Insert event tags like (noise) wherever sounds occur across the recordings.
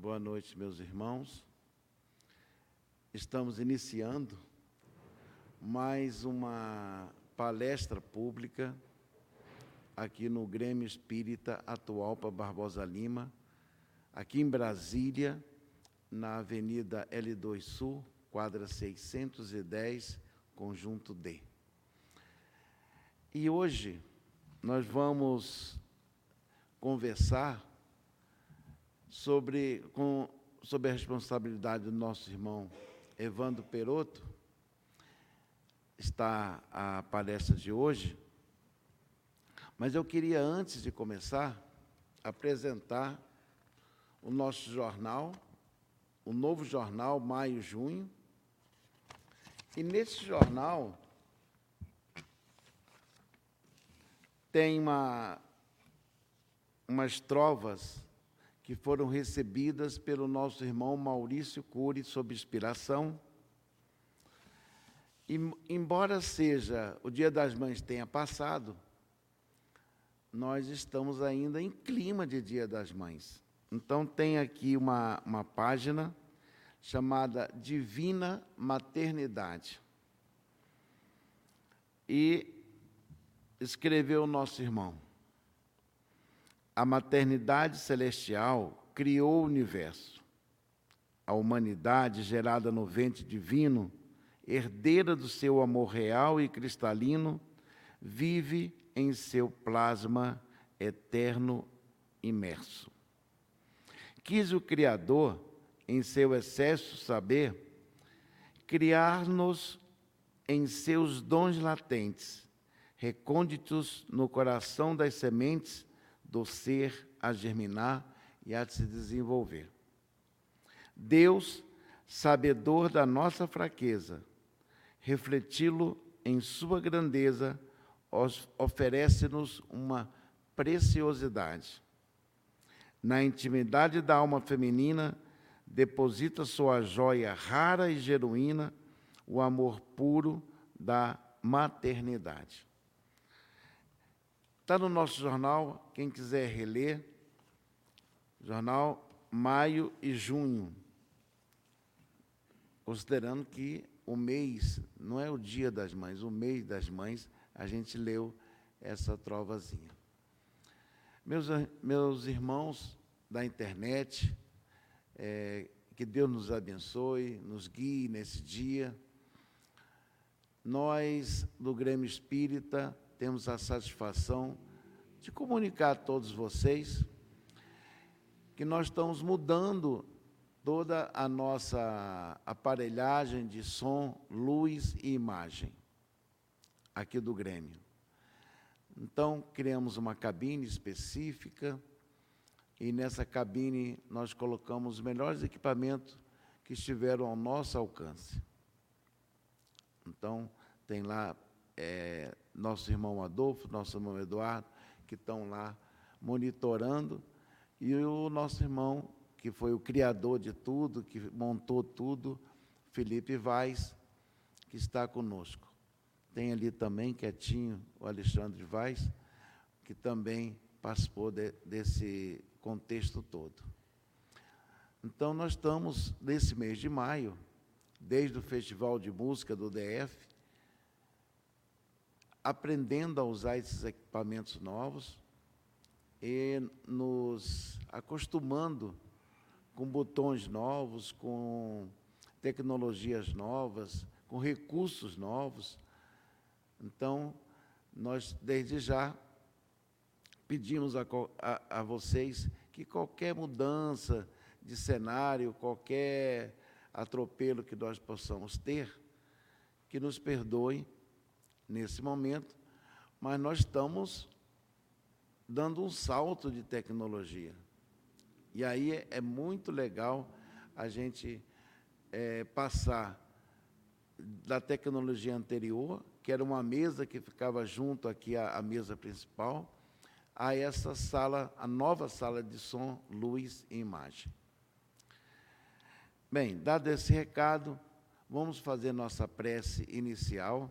Boa noite, meus irmãos. Estamos iniciando mais uma palestra pública aqui no Grêmio Espírita Atualpa Barbosa Lima, aqui em Brasília, na Avenida L2 Sul, quadra 610, conjunto D. E hoje nós vamos conversar sobre, com, sobre a responsabilidade do nosso irmão Evandro Peroto, está a palestra de hoje, mas eu queria, antes de começar, apresentar o nosso jornal, o novo jornal Maio-Junho, e nesse jornal tem uma, umas trovas que foram recebidas pelo nosso irmão Maurício Cury, sob inspiração. E, embora seja o Dia das Mães tenha passado, nós estamos ainda em clima de Dia das Mães. Então, tem aqui uma, uma página chamada Divina Maternidade. E escreveu o nosso irmão a maternidade celestial criou o universo. A humanidade, gerada no ventre divino, herdeira do seu amor real e cristalino, vive em seu plasma eterno imerso. Quis o Criador, em seu excesso saber, criar-nos em seus dons latentes, recônditos no coração das sementes do ser a germinar e a se desenvolver. Deus, sabedor da nossa fraqueza, refleti-lo em sua grandeza, oferece-nos uma preciosidade. Na intimidade da alma feminina, deposita sua joia rara e genuína, o amor puro da maternidade. Está no nosso jornal, quem quiser reler, jornal maio e junho. Considerando que o mês, não é o dia das mães, o mês das mães, a gente leu essa trovazinha. Meus, meus irmãos da internet, é, que Deus nos abençoe, nos guie nesse dia. Nós, do Grêmio Espírita, temos a satisfação de comunicar a todos vocês que nós estamos mudando toda a nossa aparelhagem de som, luz e imagem aqui do Grêmio. Então, criamos uma cabine específica e nessa cabine nós colocamos os melhores equipamentos que estiveram ao nosso alcance. Então, tem lá é, nosso irmão Adolfo, nosso irmão Eduardo, que estão lá monitorando, e o nosso irmão, que foi o criador de tudo, que montou tudo, Felipe Vaz, que está conosco. Tem ali também, quietinho, o Alexandre Vaz, que também participou de, desse contexto todo. Então, nós estamos, nesse mês de maio, desde o Festival de Música do DF, aprendendo a usar esses equipamentos novos e nos acostumando com botões novos, com tecnologias novas, com recursos novos. Então, nós, desde já, pedimos a, a, a vocês que qualquer mudança de cenário, qualquer atropelo que nós possamos ter, que nos perdoem nesse momento, mas nós estamos dando um salto de tecnologia. E aí é, é muito legal a gente é, passar da tecnologia anterior, que era uma mesa que ficava junto aqui à, à mesa principal, a essa sala, a nova sala de som, luz e imagem. Bem, dado esse recado, vamos fazer nossa prece inicial.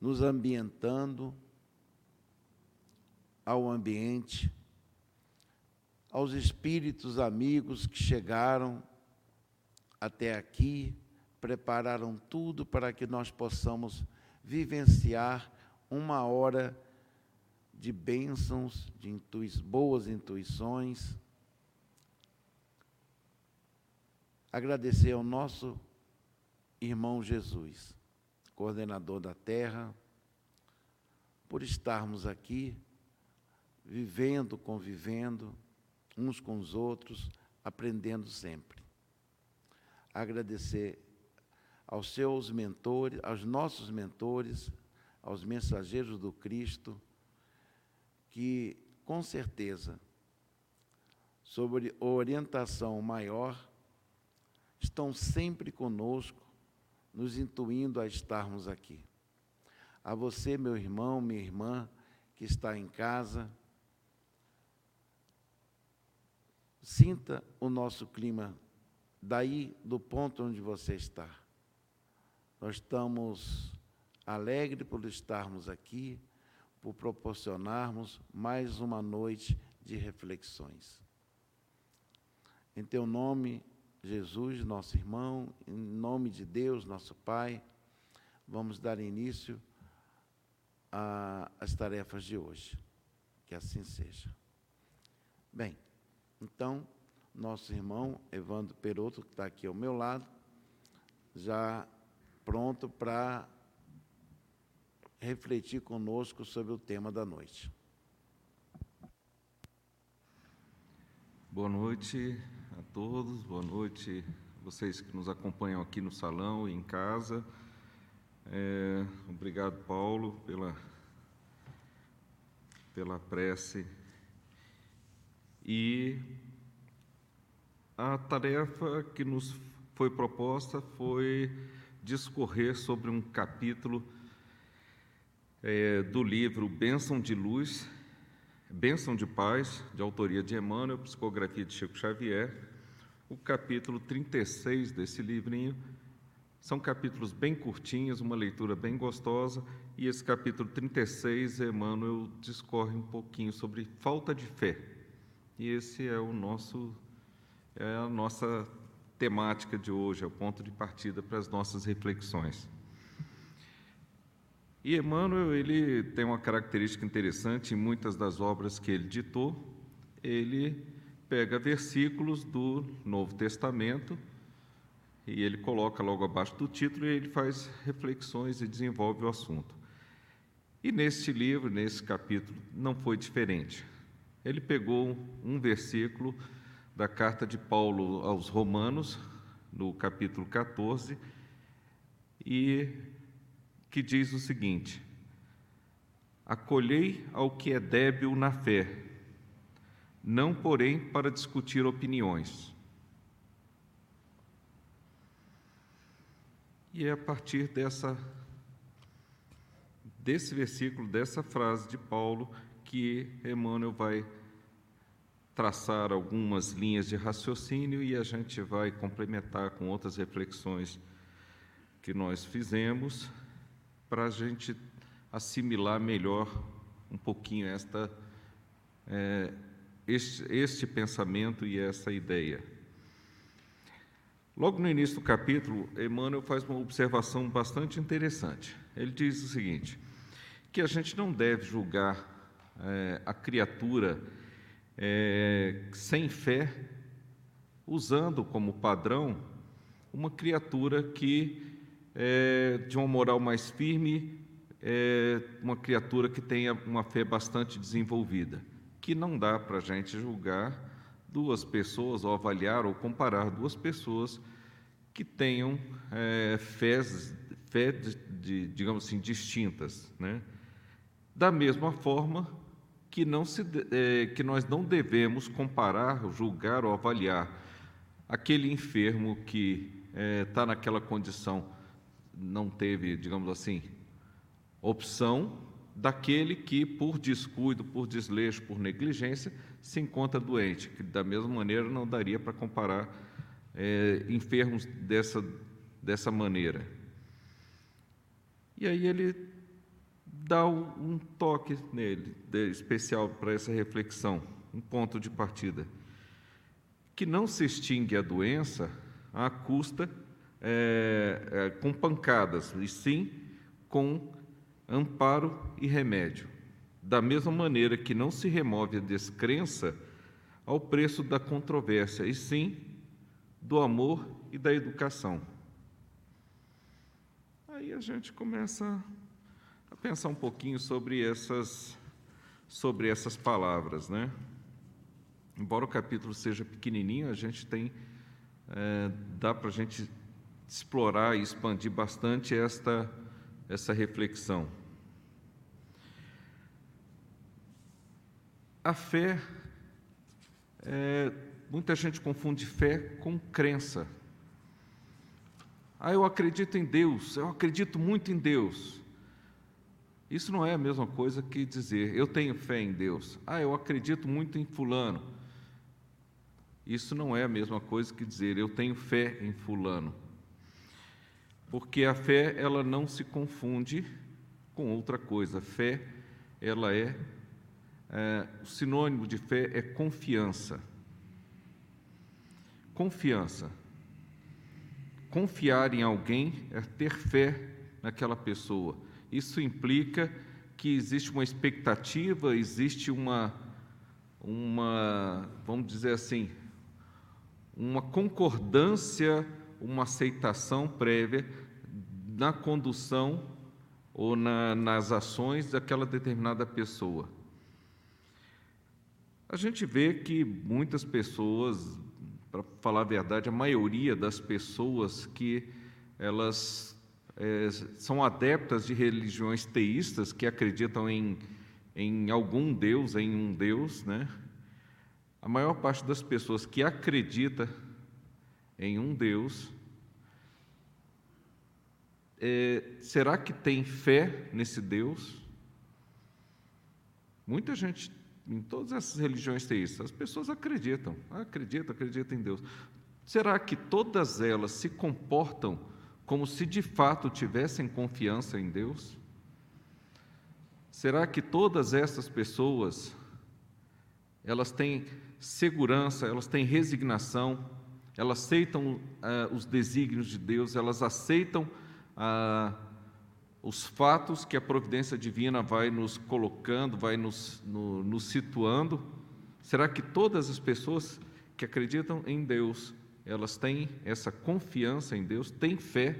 Nos ambientando ao ambiente, aos espíritos amigos que chegaram até aqui, prepararam tudo para que nós possamos vivenciar uma hora de bênçãos, de intui boas intuições. Agradecer ao nosso irmão Jesus, coordenador da terra, por estarmos aqui, vivendo, convivendo uns com os outros, aprendendo sempre. Agradecer aos seus mentores, aos nossos mentores, aos mensageiros do Cristo, que com certeza, sobre orientação maior, estão sempre conosco, nos intuindo a estarmos aqui. A você, meu irmão, minha irmã, que está em casa, sinta o nosso clima daí do ponto onde você está. Nós estamos alegres por estarmos aqui, por proporcionarmos mais uma noite de reflexões. Em teu nome, Jesus, nosso irmão, em nome de Deus, nosso Pai, vamos dar início às tarefas de hoje. Que assim seja. Bem, então, nosso irmão Evandro Peroto, que está aqui ao meu lado, já pronto para refletir conosco sobre o tema da noite. Boa noite todos, boa noite vocês que nos acompanham aqui no salão e em casa. É, obrigado, Paulo, pela, pela prece. E a tarefa que nos foi proposta foi discorrer sobre um capítulo é, do livro Bênção de Luz, Bênção de Paz, de autoria de Emmanuel, psicografia de Chico Xavier, o capítulo 36 desse livrinho. São capítulos bem curtinhos, uma leitura bem gostosa, e esse capítulo 36, Emmanuel discorre um pouquinho sobre falta de fé. E esse é o nosso é a nossa temática de hoje, é o ponto de partida para as nossas reflexões. E Emmanuel, ele tem uma característica interessante em muitas das obras que ele ditou, ele pega versículos do Novo Testamento e ele coloca logo abaixo do título e ele faz reflexões e desenvolve o assunto. E neste livro, nesse capítulo, não foi diferente. Ele pegou um versículo da carta de Paulo aos Romanos, no capítulo 14, e que diz o seguinte: Acolhei ao que é débil na fé, não porém para discutir opiniões. E é a partir dessa desse versículo, dessa frase de Paulo, que Emmanuel vai traçar algumas linhas de raciocínio e a gente vai complementar com outras reflexões que nós fizemos para a gente assimilar melhor um pouquinho esta, é, este, este pensamento e essa ideia. Logo no início do capítulo, Emmanuel faz uma observação bastante interessante. Ele diz o seguinte: que a gente não deve julgar é, a criatura é, sem fé, usando como padrão uma criatura que é de uma moral mais firme, é uma criatura que tenha uma fé bastante desenvolvida, que não dá para a gente julgar duas pessoas, ou avaliar ou comparar duas pessoas que tenham é, fés, fé, de, de, digamos assim, distintas. Né? Da mesma forma, que, não se, é, que nós não devemos comparar, julgar ou avaliar aquele enfermo que está é, naquela condição, não teve, digamos assim, opção, daquele que, por descuido, por desleixo, por negligência, se encontra doente, que da mesma maneira não daria para comparar é, enfermos dessa, dessa maneira. E aí ele dá um toque nele, especial para essa reflexão, um ponto de partida. Que não se extingue a doença à custa é, é, com pancadas, e sim com amparo e remédio. Da mesma maneira que não se remove a descrença ao preço da controvérsia, e sim do amor e da educação. Aí a gente começa a pensar um pouquinho sobre essas, sobre essas palavras, né? Embora o capítulo seja pequenininho, a gente tem, é, dá para a gente explorar e expandir bastante esta, essa reflexão. A fé, é, muita gente confunde fé com crença. Ah, eu acredito em Deus, eu acredito muito em Deus. Isso não é a mesma coisa que dizer eu tenho fé em Deus. Ah, eu acredito muito em Fulano. Isso não é a mesma coisa que dizer eu tenho fé em Fulano. Porque a fé, ela não se confunde com outra coisa. Fé, ela é, é o sinônimo de fé é confiança. Confiança. Confiar em alguém é ter fé naquela pessoa isso implica que existe uma expectativa, existe uma, uma, vamos dizer assim, uma concordância, uma aceitação prévia na condução ou na, nas ações daquela determinada pessoa. A gente vê que muitas pessoas, para falar a verdade, a maioria das pessoas que elas é, são adeptas de religiões teístas que acreditam em, em algum Deus, em um Deus, né? A maior parte das pessoas que acredita em um Deus, é, será que tem fé nesse Deus? Muita gente, em todas essas religiões teístas, as pessoas acreditam, acreditam, acreditam em Deus. Será que todas elas se comportam como se de fato tivessem confiança em Deus? Será que todas essas pessoas elas têm segurança, elas têm resignação, elas aceitam uh, os desígnios de Deus, elas aceitam uh, os fatos que a providência divina vai nos colocando, vai nos, no, nos situando? Será que todas as pessoas que acreditam em Deus elas têm essa confiança em Deus, têm fé?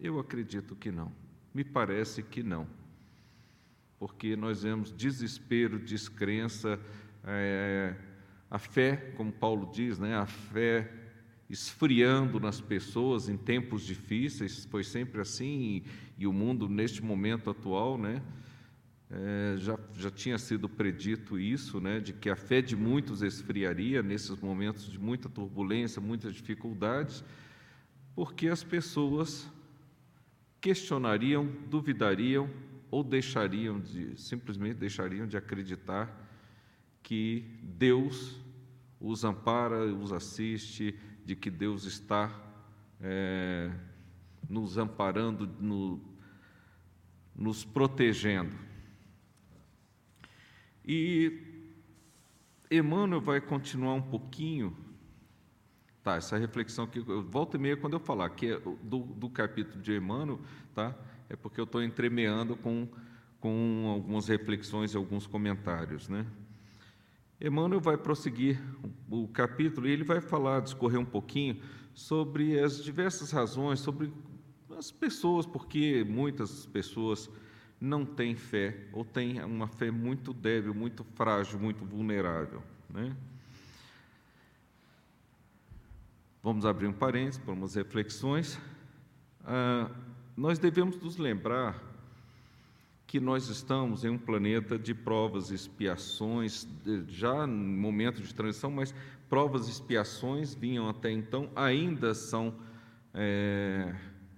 Eu acredito que não. Me parece que não. Porque nós vemos desespero, descrença, é, a fé, como Paulo diz, né, a fé esfriando nas pessoas em tempos difíceis, foi sempre assim, e, e o mundo neste momento atual, né, é, já, já tinha sido predito isso, né, de que a fé de muitos esfriaria nesses momentos de muita turbulência, muitas dificuldades, porque as pessoas questionariam, duvidariam ou deixariam de simplesmente deixariam de acreditar que Deus os ampara, os assiste, de que Deus está é, nos amparando, no, nos protegendo. E Emmanuel vai continuar um pouquinho, tá? Essa reflexão que volta e meia quando eu falar que é do, do capítulo de Emmanuel, tá? É porque eu estou entremeando com com algumas reflexões e alguns comentários, né? Emmanuel vai prosseguir o capítulo e ele vai falar, discorrer um pouquinho sobre as diversas razões, sobre as pessoas, porque muitas pessoas não tem fé ou tem uma fé muito débil, muito frágil, muito vulnerável. Né? Vamos abrir um parênteses para umas reflexões. Ah, nós devemos nos lembrar que nós estamos em um planeta de provas e expiações, já em momento de transição, mas provas e expiações vinham até então, ainda são é,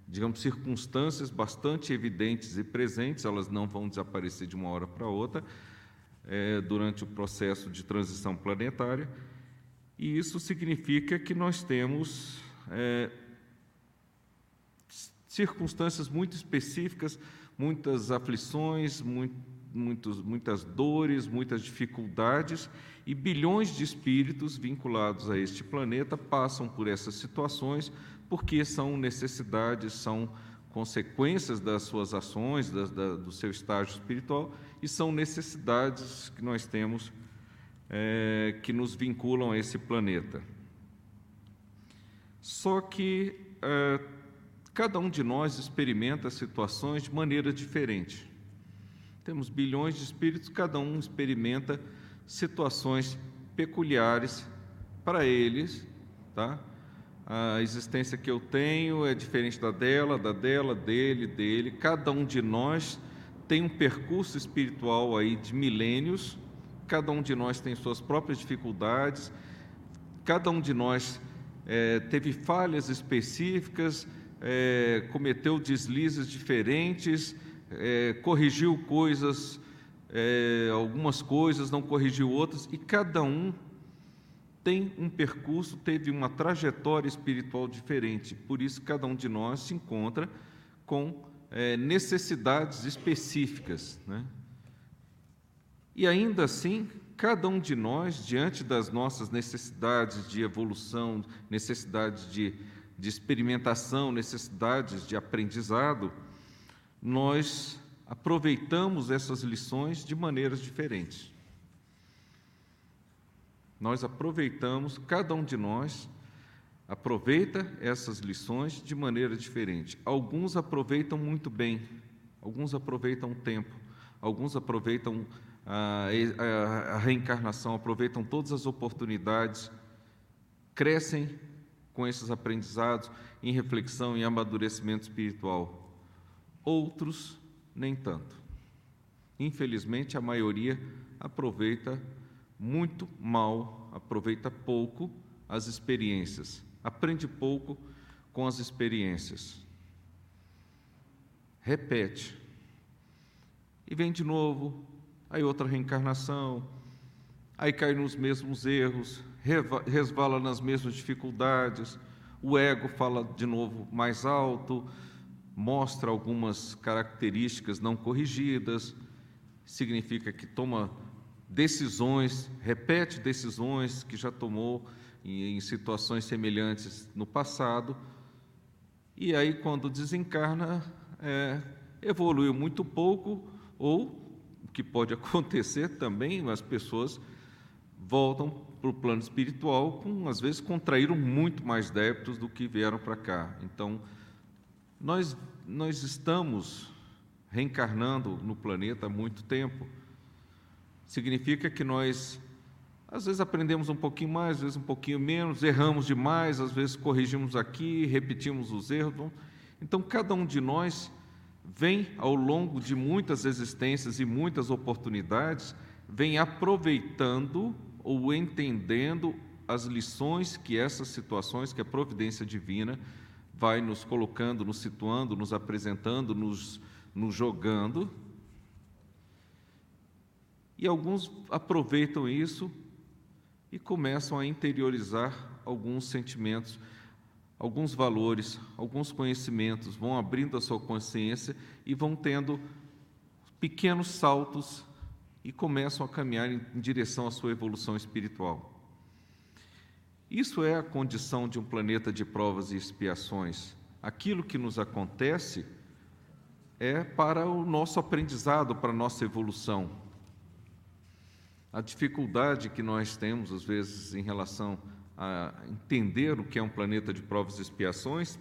digamos, circunstâncias bastante evidentes e presentes, elas não vão desaparecer de uma hora para outra é, durante o processo de transição planetária, e isso significa que nós temos é, circunstâncias muito específicas, muitas aflições, muito, muitos, muitas dores, muitas dificuldades, e bilhões de espíritos vinculados a este planeta passam por essas situações porque são necessidades, são consequências das suas ações, da, da, do seu estágio espiritual, e são necessidades que nós temos é, que nos vinculam a esse planeta. Só que é, cada um de nós experimenta situações de maneira diferente. Temos bilhões de espíritos, cada um experimenta situações peculiares para eles, tá? A existência que eu tenho é diferente da dela, da dela, dele, dele. Cada um de nós tem um percurso espiritual aí de milênios. Cada um de nós tem suas próprias dificuldades. Cada um de nós é, teve falhas específicas, é, cometeu deslizes diferentes, é, corrigiu coisas, é, algumas coisas, não corrigiu outras, e cada um tem um percurso, teve uma trajetória espiritual diferente. Por isso, cada um de nós se encontra com é, necessidades específicas. Né? E ainda assim, cada um de nós, diante das nossas necessidades de evolução, necessidades de, de experimentação, necessidades de aprendizado, nós aproveitamos essas lições de maneiras diferentes. Nós aproveitamos, cada um de nós aproveita essas lições de maneira diferente. Alguns aproveitam muito bem, alguns aproveitam o tempo, alguns aproveitam a, a, a reencarnação, aproveitam todas as oportunidades, crescem com esses aprendizados em reflexão e amadurecimento espiritual. Outros, nem tanto. Infelizmente, a maioria aproveita muito mal, aproveita pouco as experiências, aprende pouco com as experiências. Repete. E vem de novo, aí outra reencarnação, aí cai nos mesmos erros, resvala nas mesmas dificuldades, o ego fala de novo mais alto, mostra algumas características não corrigidas, significa que toma decisões, repete decisões que já tomou em, em situações semelhantes no passado, e aí, quando desencarna, é, evoluiu muito pouco, ou o que pode (laughs) acontecer também, as pessoas voltam para o plano espiritual, com, às vezes contraíram muito mais débitos do que vieram para cá. Então, nós, nós estamos reencarnando no planeta há muito tempo significa que nós, às vezes, aprendemos um pouquinho mais, às vezes, um pouquinho menos, erramos demais, às vezes, corrigimos aqui, repetimos os erros. Então, cada um de nós vem, ao longo de muitas existências e muitas oportunidades, vem aproveitando ou entendendo as lições que essas situações, que a providência divina vai nos colocando, nos situando, nos apresentando, nos, nos jogando, e alguns aproveitam isso e começam a interiorizar alguns sentimentos, alguns valores, alguns conhecimentos, vão abrindo a sua consciência e vão tendo pequenos saltos e começam a caminhar em direção à sua evolução espiritual. Isso é a condição de um planeta de provas e expiações. Aquilo que nos acontece é para o nosso aprendizado, para a nossa evolução. A dificuldade que nós temos, às vezes, em relação a entender o que é um planeta de provas e expiações,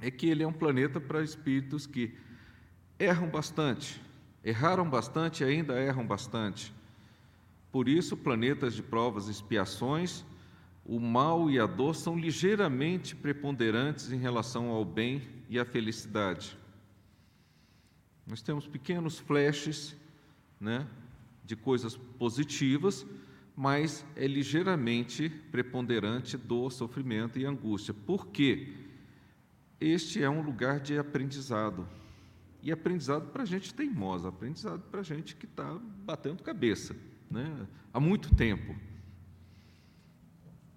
é que ele é um planeta para espíritos que erram bastante, erraram bastante e ainda erram bastante. Por isso, planetas de provas e expiações, o mal e a dor são ligeiramente preponderantes em relação ao bem e à felicidade. Nós temos pequenos flashes, né, de coisas positivas, mas é ligeiramente preponderante do sofrimento e angústia. Por quê? Este é um lugar de aprendizado. E aprendizado para gente teimosa, aprendizado para gente que está batendo cabeça né? há muito tempo.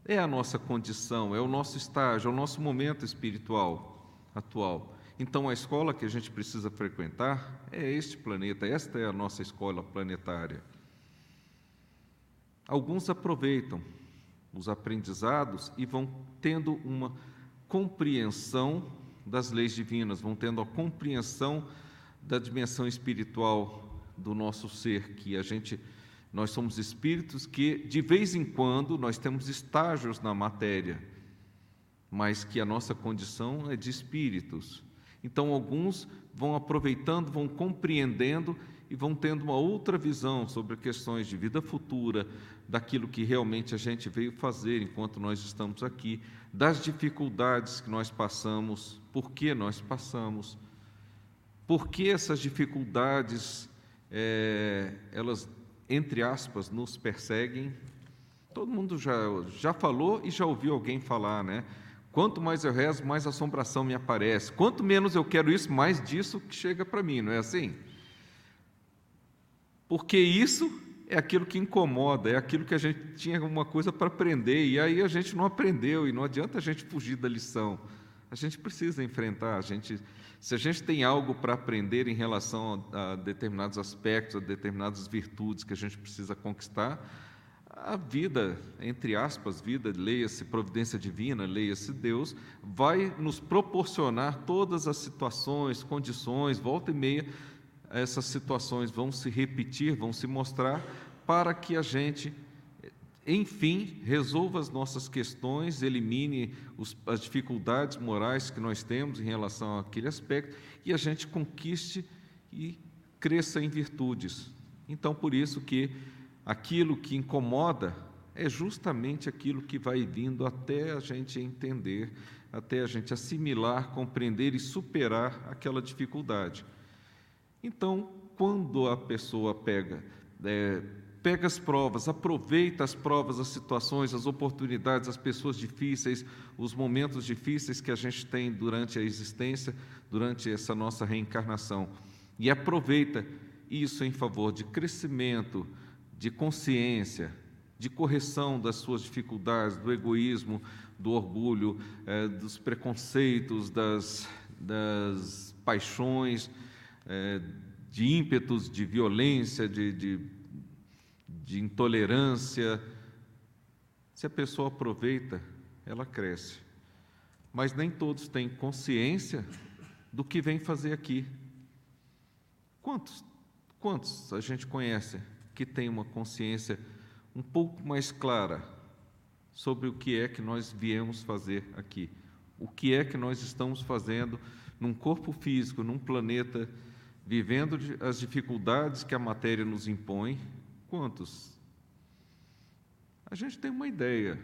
É a nossa condição, é o nosso estágio, é o nosso momento espiritual atual. Então, a escola que a gente precisa frequentar é este planeta, esta é a nossa escola planetária. Alguns aproveitam os aprendizados e vão tendo uma compreensão das leis divinas, vão tendo a compreensão da dimensão espiritual do nosso ser, que a gente nós somos espíritos que de vez em quando nós temos estágios na matéria, mas que a nossa condição é de espíritos. Então alguns vão aproveitando, vão compreendendo e vão tendo uma outra visão sobre questões de vida futura, daquilo que realmente a gente veio fazer enquanto nós estamos aqui, das dificuldades que nós passamos, por que nós passamos, por que essas dificuldades, é, elas, entre aspas, nos perseguem. Todo mundo já, já falou e já ouviu alguém falar, né? Quanto mais eu rezo, mais assombração me aparece. Quanto menos eu quero isso, mais disso que chega para mim, não é assim? Porque isso é aquilo que incomoda, é aquilo que a gente tinha alguma coisa para aprender e aí a gente não aprendeu e não adianta a gente fugir da lição. A gente precisa enfrentar, a gente, se a gente tem algo para aprender em relação a, a determinados aspectos, a determinadas virtudes que a gente precisa conquistar, a vida, entre aspas, vida, leia-se providência divina, leia-se Deus, vai nos proporcionar todas as situações, condições, volta e meia, essas situações vão se repetir, vão se mostrar, para que a gente, enfim, resolva as nossas questões, elimine os, as dificuldades morais que nós temos em relação àquele aspecto e a gente conquiste e cresça em virtudes. Então, por isso que aquilo que incomoda é justamente aquilo que vai vindo até a gente entender, até a gente assimilar, compreender e superar aquela dificuldade. Então, quando a pessoa pega, é, pega as provas, aproveita as provas, as situações, as oportunidades, as pessoas difíceis, os momentos difíceis que a gente tem durante a existência, durante essa nossa reencarnação, e aproveita isso em favor de crescimento, de consciência, de correção das suas dificuldades, do egoísmo, do orgulho, é, dos preconceitos, das, das paixões é, de ímpetos de violência, de, de, de intolerância. Se a pessoa aproveita, ela cresce. Mas nem todos têm consciência do que vem fazer aqui. Quantos, quantos a gente conhece que tem uma consciência um pouco mais clara sobre o que é que nós viemos fazer aqui? O que é que nós estamos fazendo num corpo físico, num planeta vivendo as dificuldades que a matéria nos impõe, quantos? A gente tem uma ideia.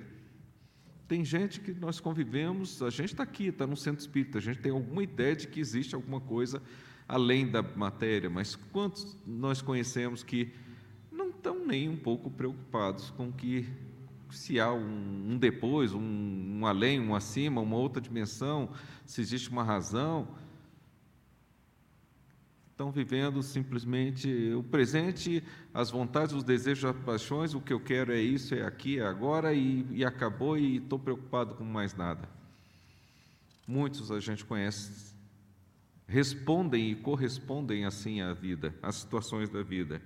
Tem gente que nós convivemos, a gente está aqui, está no centro espírita, a gente tem alguma ideia de que existe alguma coisa além da matéria, mas quantos nós conhecemos que não estão nem um pouco preocupados com que se há um, um depois, um, um além, um acima, uma outra dimensão, se existe uma razão estão vivendo simplesmente o presente, as vontades, os desejos, as paixões, o que eu quero é isso, é aqui, é agora, e, e acabou, e estou preocupado com mais nada. Muitos a gente conhece, respondem e correspondem assim à vida, às situações da vida.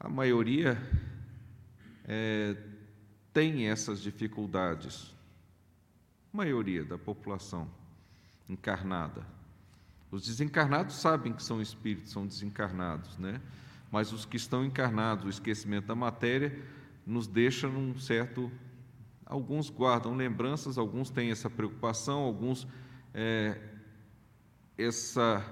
A maioria é, tem essas dificuldades, a maioria da população encarnada. Os desencarnados sabem que são espíritos, são desencarnados, né? Mas os que estão encarnados, o esquecimento da matéria, nos deixa num certo. Alguns guardam lembranças, alguns têm essa preocupação, alguns é, essa,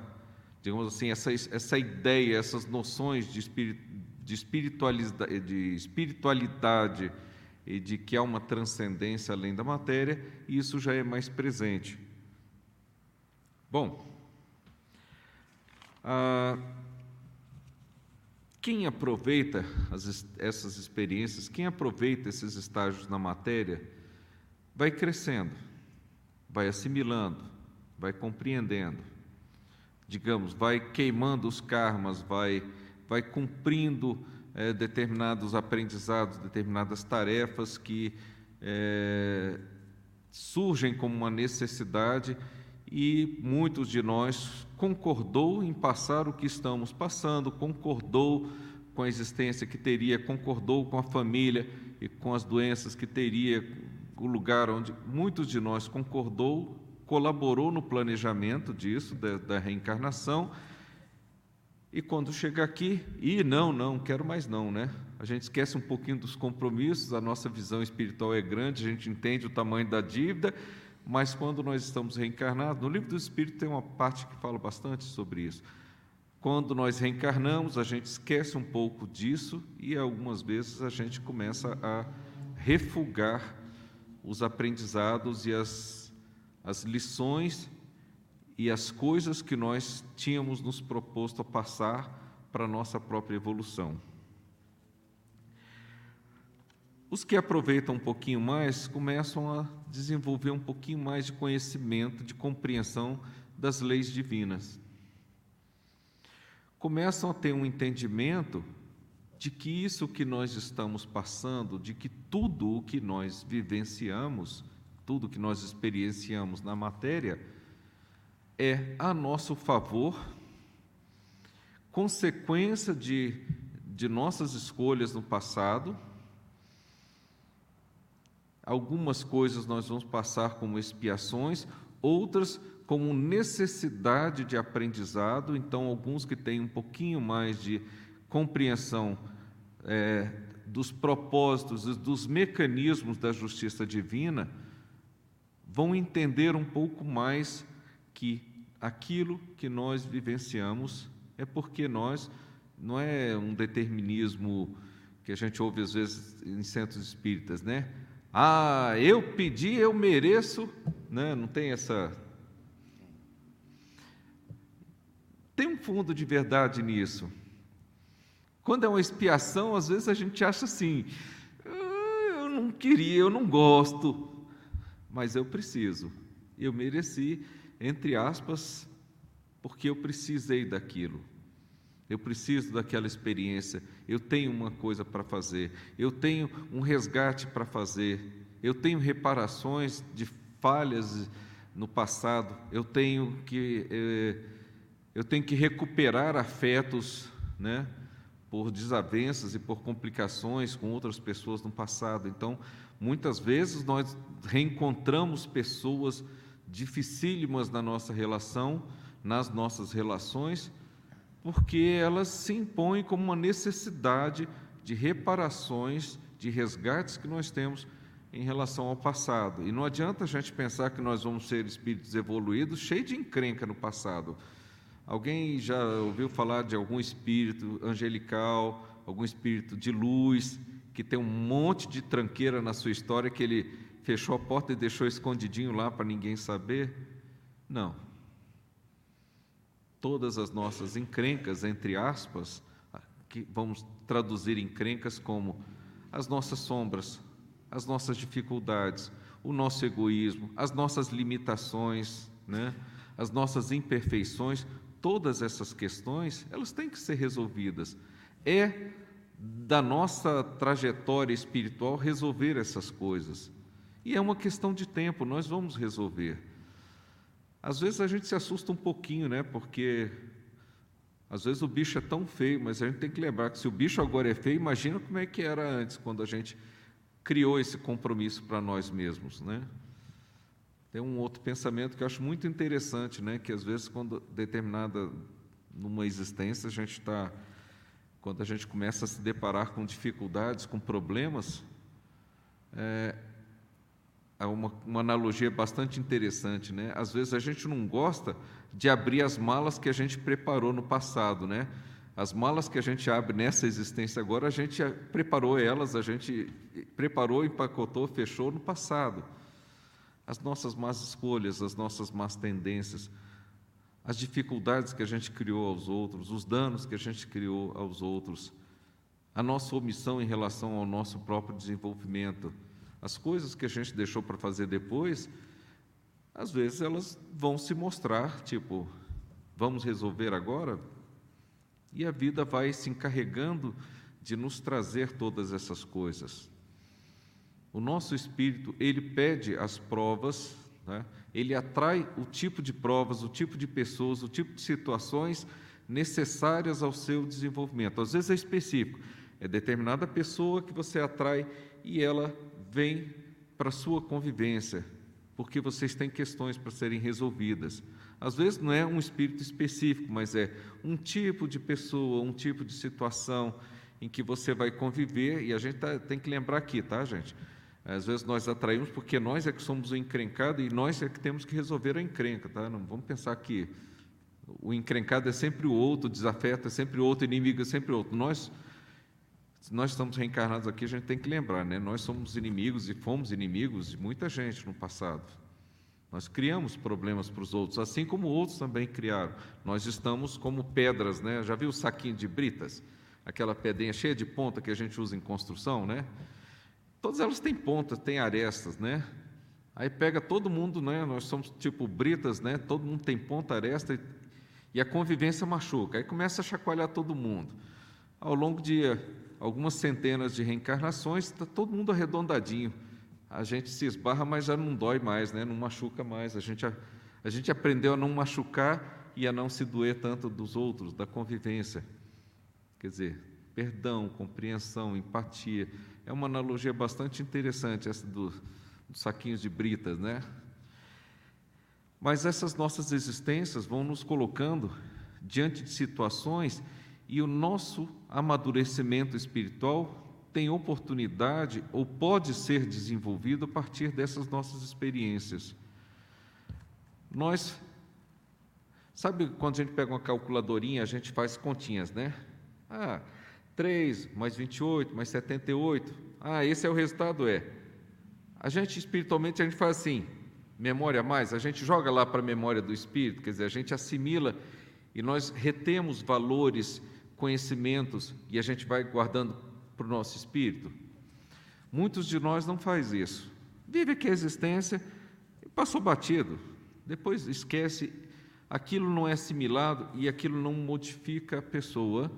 digamos assim, essa, essa ideia, essas noções de, espirit, de, espiritualidade, de espiritualidade e de que há uma transcendência além da matéria, e isso já é mais presente. Bom, ah, quem aproveita as, essas experiências, quem aproveita esses estágios na matéria, vai crescendo, vai assimilando, vai compreendendo, digamos, vai queimando os karmas, vai, vai cumprindo é, determinados aprendizados, determinadas tarefas que é, surgem como uma necessidade e muitos de nós concordou em passar o que estamos passando, concordou com a existência que teria, concordou com a família e com as doenças que teria, o lugar onde muitos de nós concordou, colaborou no planejamento disso, da, da reencarnação, e quando chega aqui, e não, não, quero mais não, né? A gente esquece um pouquinho dos compromissos, a nossa visão espiritual é grande, a gente entende o tamanho da dívida, mas quando nós estamos reencarnados, no livro do Espírito tem uma parte que fala bastante sobre isso. Quando nós reencarnamos, a gente esquece um pouco disso e algumas vezes a gente começa a refugar os aprendizados e as, as lições e as coisas que nós tínhamos nos proposto a passar para a nossa própria evolução. Os que aproveitam um pouquinho mais começam a desenvolver um pouquinho mais de conhecimento, de compreensão das leis divinas começam a ter um entendimento de que isso que nós estamos passando, de que tudo o que nós vivenciamos, tudo que nós experienciamos na matéria, é a nosso favor, consequência de, de nossas escolhas no passado. Algumas coisas nós vamos passar como expiações, outras como necessidade de aprendizado, então, alguns que têm um pouquinho mais de compreensão é, dos propósitos, dos mecanismos da justiça divina, vão entender um pouco mais que aquilo que nós vivenciamos é porque nós, não é um determinismo que a gente ouve às vezes em centros espíritas, né? Ah, eu pedi, eu mereço, né? não tem essa Tem um fundo de verdade nisso. Quando é uma expiação, às vezes a gente acha assim: ah, eu não queria, eu não gosto, mas eu preciso. Eu mereci, entre aspas, porque eu precisei daquilo. Eu preciso daquela experiência. Eu tenho uma coisa para fazer. Eu tenho um resgate para fazer. Eu tenho reparações de falhas no passado. Eu tenho que. Eh, eu tenho que recuperar afetos, né, por desavenças e por complicações com outras pessoas no passado. Então, muitas vezes nós reencontramos pessoas dificílimas na nossa relação, nas nossas relações, porque elas se impõem como uma necessidade de reparações, de resgates que nós temos em relação ao passado. E não adianta a gente pensar que nós vamos ser espíritos evoluídos cheios de encrenca no passado. Alguém já ouviu falar de algum espírito angelical, algum espírito de luz, que tem um monte de tranqueira na sua história, que ele fechou a porta e deixou escondidinho lá para ninguém saber? Não. Todas as nossas encrencas, entre aspas, que vamos traduzir encrencas como as nossas sombras, as nossas dificuldades, o nosso egoísmo, as nossas limitações, né? as nossas imperfeições, todas essas questões, elas têm que ser resolvidas. É da nossa trajetória espiritual resolver essas coisas. E é uma questão de tempo, nós vamos resolver. Às vezes a gente se assusta um pouquinho, né? Porque às vezes o bicho é tão feio, mas a gente tem que lembrar que se o bicho agora é feio, imagina como é que era antes, quando a gente criou esse compromisso para nós mesmos, né? Tem um outro pensamento que eu acho muito interessante, né? Que às vezes quando determinada numa existência a gente está, quando a gente começa a se deparar com dificuldades, com problemas, é, uma, uma analogia bastante interessante, né? Às vezes a gente não gosta de abrir as malas que a gente preparou no passado, né? As malas que a gente abre nessa existência agora, a gente preparou elas, a gente preparou, empacotou, fechou no passado as nossas más escolhas, as nossas más tendências, as dificuldades que a gente criou aos outros, os danos que a gente criou aos outros, a nossa omissão em relação ao nosso próprio desenvolvimento, as coisas que a gente deixou para fazer depois, às vezes elas vão se mostrar, tipo, vamos resolver agora? E a vida vai se encarregando de nos trazer todas essas coisas. O nosso espírito, ele pede as provas Né? Ele atrai o tipo de provas, o tipo de pessoas, o tipo de situações necessárias ao seu desenvolvimento. Às vezes é específico, é determinada pessoa que você atrai e ela vem para a sua convivência, porque vocês têm questões para serem resolvidas. Às vezes não é um espírito específico, mas é um tipo de pessoa, um tipo de situação em que você vai conviver, e a gente tá, tem que lembrar aqui, tá, gente? Às vezes nós atraímos porque nós é que somos o encrencado e nós é que temos que resolver a encrenca, tá? Não vamos pensar que o encrencado é sempre o outro, o desafeto é sempre o outro, o inimigo é sempre o outro. Nós, se nós estamos reencarnados aqui, a gente tem que lembrar, né? Nós somos inimigos e fomos inimigos de muita gente no passado. Nós criamos problemas para os outros, assim como outros também criaram. Nós estamos como pedras, né? Já viu o saquinho de britas? Aquela pedrinha cheia de ponta que a gente usa em construção, né? Todas elas têm pontas, têm arestas, né? Aí pega todo mundo, né? Nós somos tipo britas, né? Todo mundo tem ponta, aresta e a convivência machuca. Aí começa a chacoalhar todo mundo. Ao longo de algumas centenas de reencarnações, está todo mundo arredondadinho. A gente se esbarra, mas já não dói mais, né? Não machuca mais. A gente a, a gente aprendeu a não machucar e a não se doer tanto dos outros, da convivência. Quer dizer, perdão, compreensão, empatia. É uma analogia bastante interessante essa do, dos saquinhos de britas, né? Mas essas nossas existências vão nos colocando diante de situações e o nosso amadurecimento espiritual tem oportunidade ou pode ser desenvolvido a partir dessas nossas experiências. Nós, sabe quando a gente pega uma calculadorinha, a gente faz continhas, né? Ah, 3 mais 28 mais 78. Ah, esse é o resultado, é. A gente espiritualmente a gente faz assim, memória mais, a gente joga lá para a memória do espírito, quer dizer, a gente assimila e nós retemos valores, conhecimentos e a gente vai guardando para o nosso espírito. Muitos de nós não faz isso. Vive aqui a existência e passou batido. Depois esquece, aquilo não é assimilado e aquilo não modifica a pessoa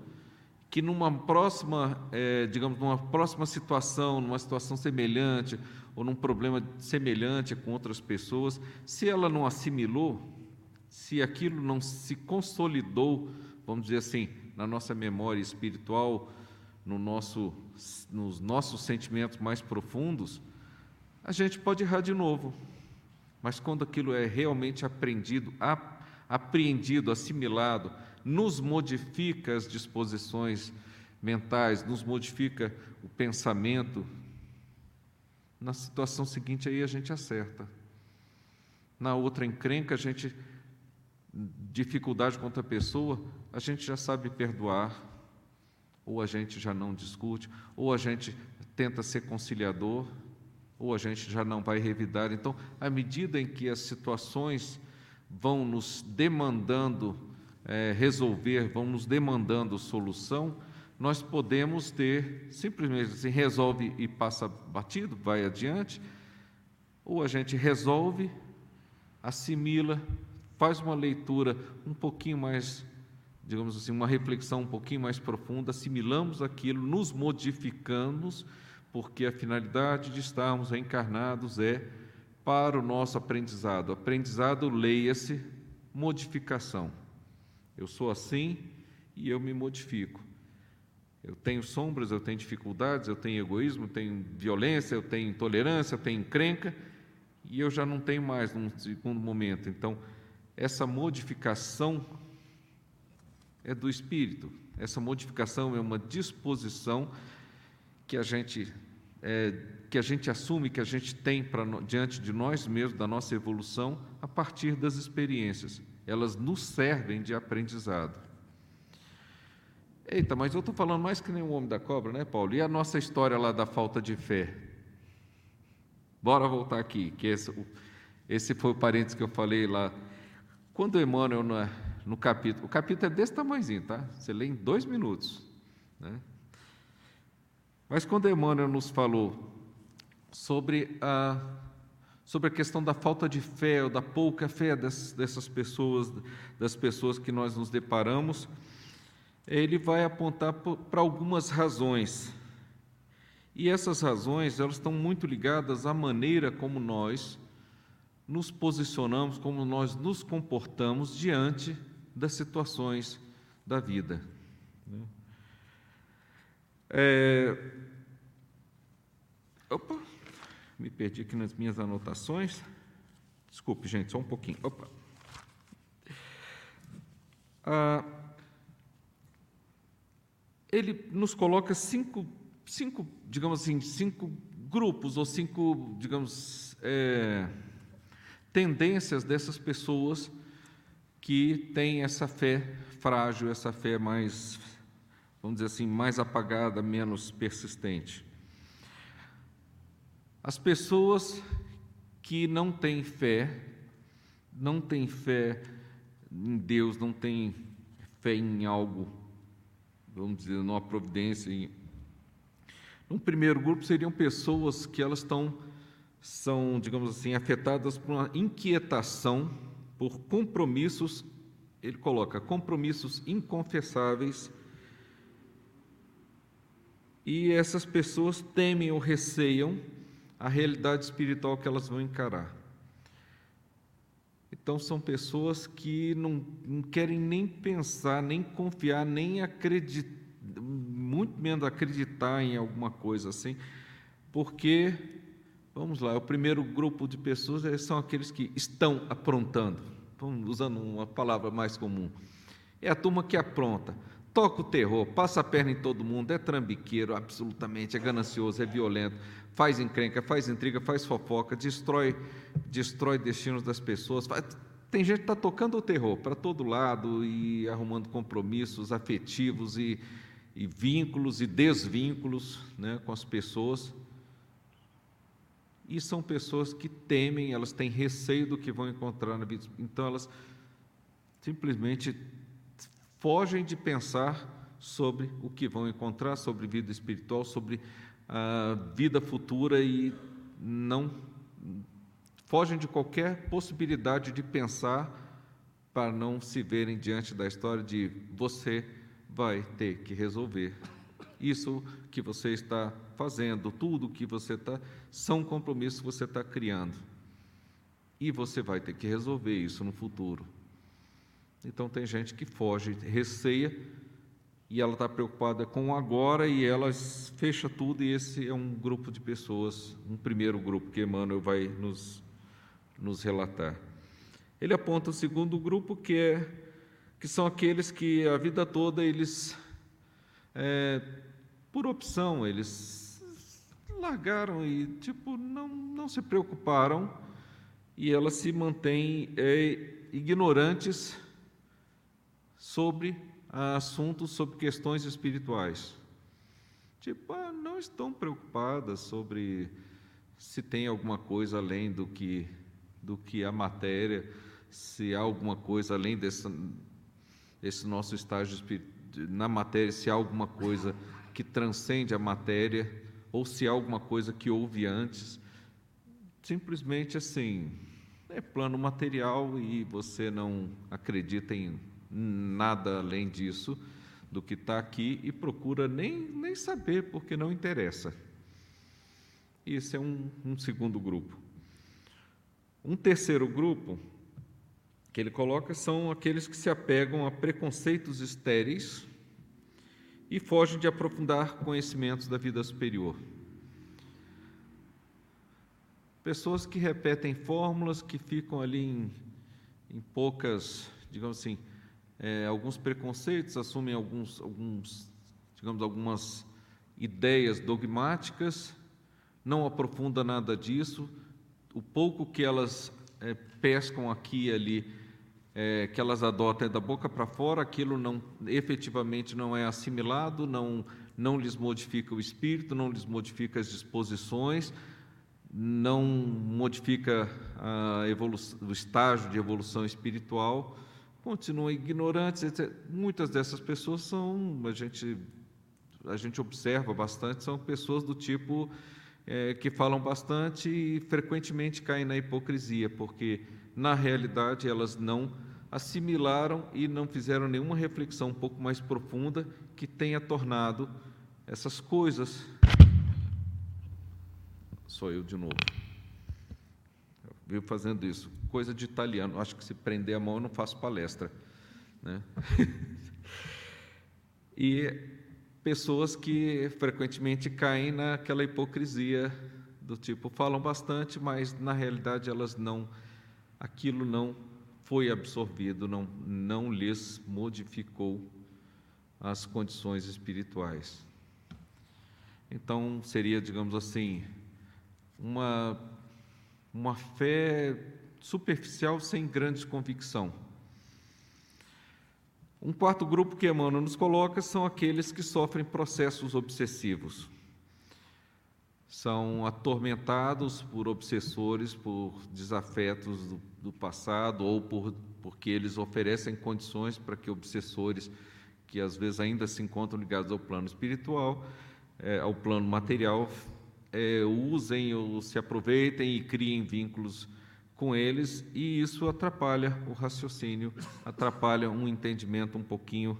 que numa próxima, é, digamos, numa próxima situação, numa situação semelhante ou num problema semelhante com outras pessoas, se ela não assimilou, se aquilo não se consolidou, vamos dizer assim, na nossa memória espiritual, no nosso, nos nossos sentimentos mais profundos, a gente pode errar de novo. Mas quando aquilo é realmente aprendido, apreendido, assimilado, nos modifica as disposições mentais, nos modifica o pensamento. Na situação seguinte aí a gente acerta. Na outra encrenca, a gente dificuldade com outra pessoa, a gente já sabe perdoar, ou a gente já não discute, ou a gente tenta ser conciliador, ou a gente já não vai revidar. Então, à medida em que as situações vão nos demandando é, resolver, vão nos demandando solução, nós podemos ter simplesmente assim, resolve e passa batido, vai adiante, ou a gente resolve, assimila, faz uma leitura um pouquinho mais, digamos assim, uma reflexão um pouquinho mais profunda, assimilamos aquilo, nos modificamos, porque a finalidade de estarmos reencarnados é para o nosso aprendizado. Aprendizado, leia-se, modificação. Eu sou assim e eu me modifico. Eu tenho sombras, eu tenho dificuldades, eu tenho egoísmo, eu tenho violência, eu tenho intolerância, eu tenho encrenca, e eu já não tenho mais num segundo momento. Então, essa modificação é do espírito. Essa modificação é uma disposição que a gente é, que a gente assume, que a gente tem para diante de nós mesmos, da nossa evolução, a partir das experiências elas nos servem de aprendizado. Eita, mas eu estou falando mais que nem o homem da cobra, né, Paulo? E a nossa história lá da falta de fé? Bora voltar aqui, que esse, esse foi o parênteses que eu falei lá. Quando Emmanuel, no, no capítulo, o capítulo é desse tamanhozinho, tá? Você lê em dois minutos, né? Mas quando Emmanuel nos falou sobre a sobre a questão da falta de fé ou da pouca fé dessas pessoas, das pessoas que nós nos deparamos, ele vai apontar para algumas razões. E essas razões, elas estão muito ligadas à maneira como nós nos posicionamos, como nós nos comportamos diante das situações da vida. Né? É... Opa, me perdi aqui nas minhas anotações. Desculpe, gente, só um pouquinho. Opa. Ah, ele nos coloca cinco, cinco, digamos assim, cinco grupos ou cinco, digamos, é, tendências dessas pessoas que têm essa fé frágil, essa fé mais, vamos dizer assim, mais apagada, menos persistente. As pessoas que não têm fé, não têm fé em Deus, não têm fé em algo, vamos dizer, numa providência. Um primeiro grupo seriam pessoas que elas estão, são, digamos assim, afetadas por uma inquietação, por compromissos, ele coloca compromissos inconfessáveis, e essas pessoas temem ou receiam a realidade espiritual que elas vão encarar. Então, são pessoas que não, não querem nem pensar, nem confiar, nem acreditar, muito menos acreditar em alguma coisa assim, porque, vamos lá, o primeiro grupo de pessoas são aqueles que estão aprontando, usando uma palavra mais comum. É a turma que apronta toca o terror, passa a perna em todo mundo, é trambiqueiro, absolutamente, é ganancioso, é violento, faz encrenca, faz intriga, faz fofoca, destrói, destrói destinos das pessoas. Faz... Tem gente que está tocando o terror para todo lado e arrumando compromissos afetivos e, e vínculos e desvínculos né, com as pessoas. E são pessoas que temem, elas têm receio do que vão encontrar na vida. Então elas simplesmente fogem de pensar sobre o que vão encontrar, sobre vida espiritual, sobre a vida futura e não fogem de qualquer possibilidade de pensar para não se verem diante da história de você vai ter que resolver. Isso que você está fazendo, tudo que você está, são compromissos que você está criando. E você vai ter que resolver isso no futuro. Então tem gente que foge, receia e ela está preocupada com o agora e ela fecha tudo, e esse é um grupo de pessoas, um primeiro grupo que Emmanuel vai nos, nos relatar. Ele aponta o segundo grupo, que, é, que são aqueles que a vida toda eles, é, por opção, eles largaram e tipo não, não se preocuparam e elas se mantêm é, ignorantes sobre assuntos, sobre questões espirituais. Tipo, ah, não estão preocupadas sobre se tem alguma coisa além do que, do que a matéria, se há alguma coisa além desse, desse nosso estágio na matéria, se há alguma coisa que transcende a matéria, ou se há alguma coisa que houve antes. Simplesmente assim, é plano material e você não acredita em nada além disso do que está aqui e procura nem, nem saber, porque não interessa. Esse é um, um segundo grupo. Um terceiro grupo que ele coloca são aqueles que se apegam a preconceitos estéreis e fogem de aprofundar conhecimentos da vida superior. Pessoas que repetem fórmulas, que ficam ali em, em poucas, digamos assim, é, alguns preconceitos, assumem alguns, alguns, digamos, algumas ideias dogmáticas, não aprofunda nada disso. O pouco que elas é, pescam aqui e ali, é, que elas adotam é da boca para fora, aquilo não efetivamente não é assimilado, não não lhes modifica o espírito, não lhes modifica as disposições, não modifica o estágio de evolução espiritual continuam ignorantes. Etc. Muitas dessas pessoas são, a gente, a gente observa bastante, são pessoas do tipo é, que falam bastante e frequentemente caem na hipocrisia, porque na realidade elas não assimilaram e não fizeram nenhuma reflexão um pouco mais profunda que tenha tornado essas coisas. Sou eu de novo. vivo fazendo isso. Coisa de italiano. Acho que se prender a mão eu não faço palestra. Né? (laughs) e pessoas que frequentemente caem naquela hipocrisia do tipo falam bastante, mas na realidade elas não aquilo não foi absorvido, não não lhes modificou as condições espirituais. Então seria, digamos assim, uma uma fé superficial sem grande convicção. Um quarto grupo que Emmanuel nos coloca são aqueles que sofrem processos obsessivos. São atormentados por obsessores, por desafetos do, do passado ou por, porque eles oferecem condições para que obsessores, que às vezes ainda se encontram ligados ao plano espiritual, é, ao plano material, é, usem ou se aproveitem e criem vínculos com eles, e isso atrapalha o raciocínio, atrapalha um entendimento um pouquinho,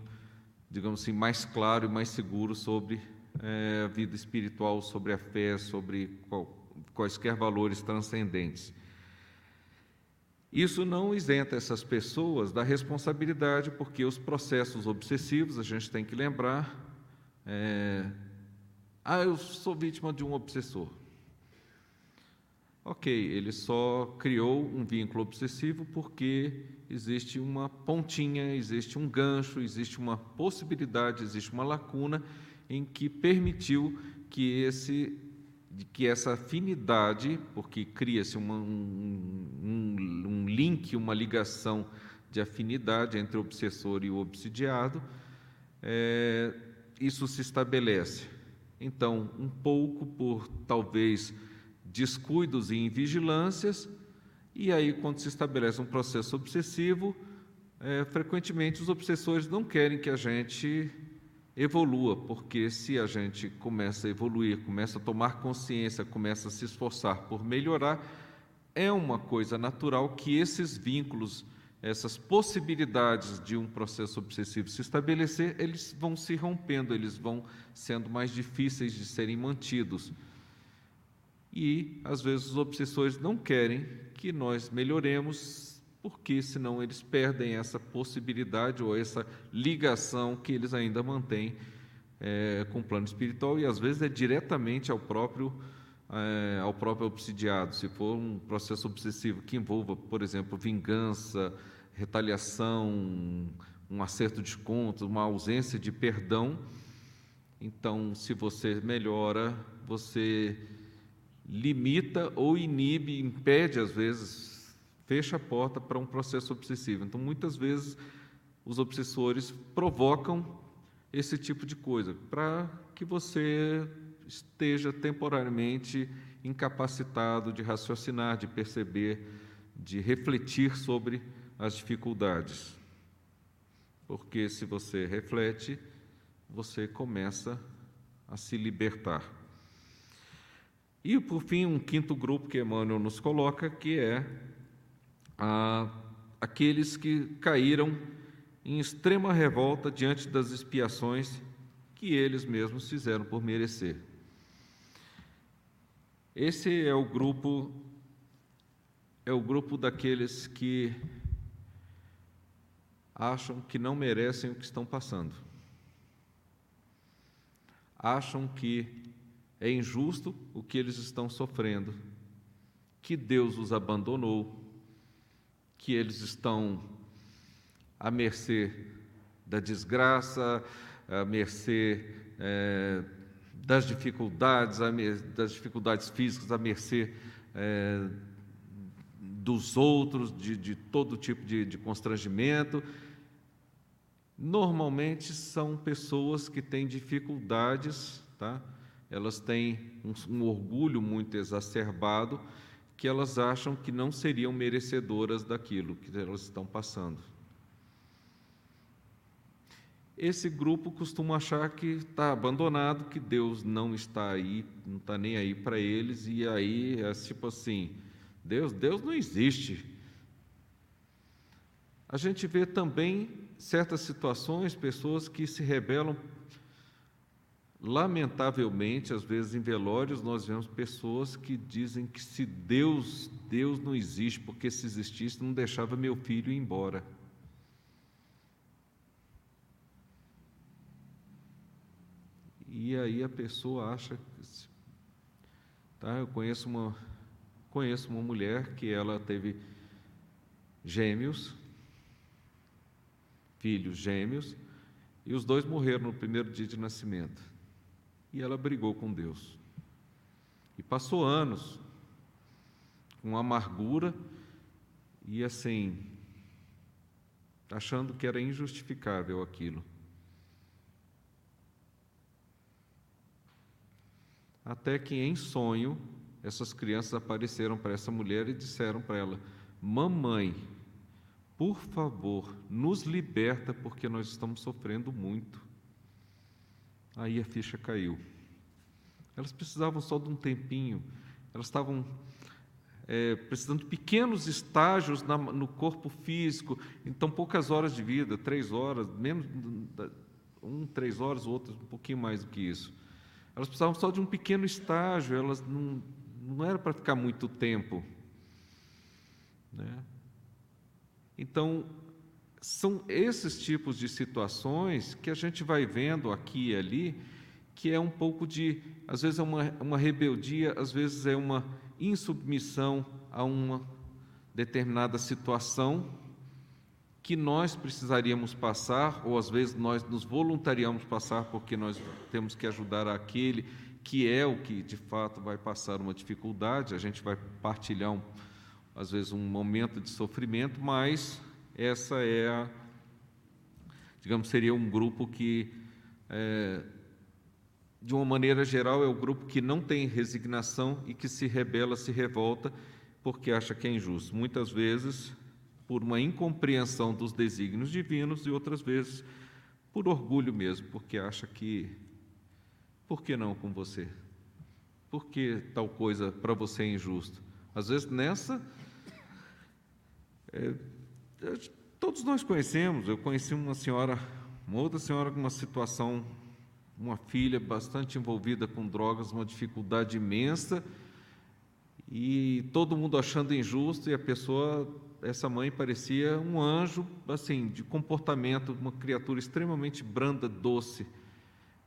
digamos assim, mais claro e mais seguro sobre é, a vida espiritual, sobre a fé, sobre qual, quaisquer valores transcendentes. Isso não isenta essas pessoas da responsabilidade, porque os processos obsessivos, a gente tem que lembrar, é, ah, eu sou vítima de um obsessor. Ok, ele só criou um vínculo obsessivo porque existe uma pontinha, existe um gancho, existe uma possibilidade, existe uma lacuna em que permitiu que esse que essa afinidade, porque cria-se um, um, um, link, uma ligação de afinidade entre o obsessor e o obsidiado, é, isso se estabelece. Então, um pouco por talvez descuidos e invigilâncias, e aí, quando se estabelece um processo obsessivo, é, frequentemente os obsessores não querem que a gente evolua, porque se a gente começa a evoluir, começa a tomar consciência, começa a se esforçar por melhorar, é uma coisa natural que esses vínculos, essas possibilidades de um processo obsessivo se estabelecer, eles vão se rompendo, eles vão sendo mais difíceis de serem mantidos. E às vezes os obsessores não querem que nós melhoremos, porque senão eles perdem essa possibilidade ou essa ligação que eles ainda mantêm é, com o plano espiritual e às vezes é diretamente ao próprio é, ao próprio obsidiado. Se for um processo obsessivo que envolva, por exemplo, vingança, retaliação, um acerto de contas, uma ausência de perdão, então se você melhora, você limita ou inibe, impede às vezes, fecha a porta para um processo obsessivo. Então, muitas vezes, os obsessores provocam esse tipo de coisa para que você esteja temporariamente incapacitado de raciocinar, de perceber, de refletir sobre as dificuldades. Porque se você reflete, você começa a se libertar. E, por fim, um quinto grupo que Emmanuel nos coloca, que é a, aqueles que caíram em extrema revolta diante das expiações que eles mesmos fizeram por merecer. Esse é o grupo é o grupo daqueles que acham que não merecem o que estão passando. Acham que é injusto o que eles estão sofrendo, que Deus os abandonou, que eles estão à mercê da desgraça, à mercê é, das dificuldades, das dificuldades físicas, à mercê é, dos outros, de, de todo tipo de, de constrangimento. Normalmente são pessoas que têm dificuldades, tá? elas têm um, um orgulho muito exacerbado que elas acham que não seriam merecedoras daquilo que elas estão passando. Esse grupo costuma achar que está abandonado, que Deus não está aí, não está nem aí para eles, e aí é tipo assim: Deus, Deus não existe. A gente vê também certas situações, pessoas que se rebelam lamentavelmente, às vezes em velórios, nós vemos pessoas que dizem que se Deus, Deus não existe, porque se existisse, não deixava meu filho ir embora. E aí a pessoa acha que. Tá, eu conheço uma, conheço uma mulher que ela teve gêmeos, filhos gêmeos, e os dois morreram no primeiro dia de nascimento. E ela brigou com Deus. E passou anos com amargura e assim, achando que era injustificável aquilo. Até que em sonho, essas crianças apareceram para essa mulher e disseram para ela: Mamãe, por favor, nos liberta porque nós estamos sofrendo muito. Aí a ficha caiu. Elas precisavam só de um tempinho, elas estavam é, precisando de pequenos estágios na, no corpo físico, então poucas horas de vida, três horas, menos um, três horas, outras um pouquinho mais do que isso. Elas precisavam só de um pequeno estágio, elas não, não era para ficar muito tempo. Né? Então, são esses tipos de situações que a gente vai vendo aqui e ali, que é um pouco de, às vezes é uma, uma rebeldia, às vezes é uma insubmissão a uma determinada situação que nós precisaríamos passar, ou às vezes nós nos voluntariamos passar porque nós temos que ajudar aquele que é o que de fato vai passar uma dificuldade, a gente vai partilhar, um, às vezes, um momento de sofrimento, mas essa é a, digamos, seria um grupo que, é, de uma maneira geral, é o grupo que não tem resignação e que se rebela, se revolta, porque acha que é injusto. Muitas vezes por uma incompreensão dos desígnios divinos e outras vezes por orgulho mesmo, porque acha que por que não com você? Por que tal coisa para você é injusto? Às vezes nessa é, todos nós conhecemos, eu conheci uma senhora, uma outra senhora com uma situação, uma filha bastante envolvida com drogas, uma dificuldade imensa, e todo mundo achando injusto, e a pessoa essa mãe parecia um anjo, assim, de comportamento, uma criatura extremamente branda, doce.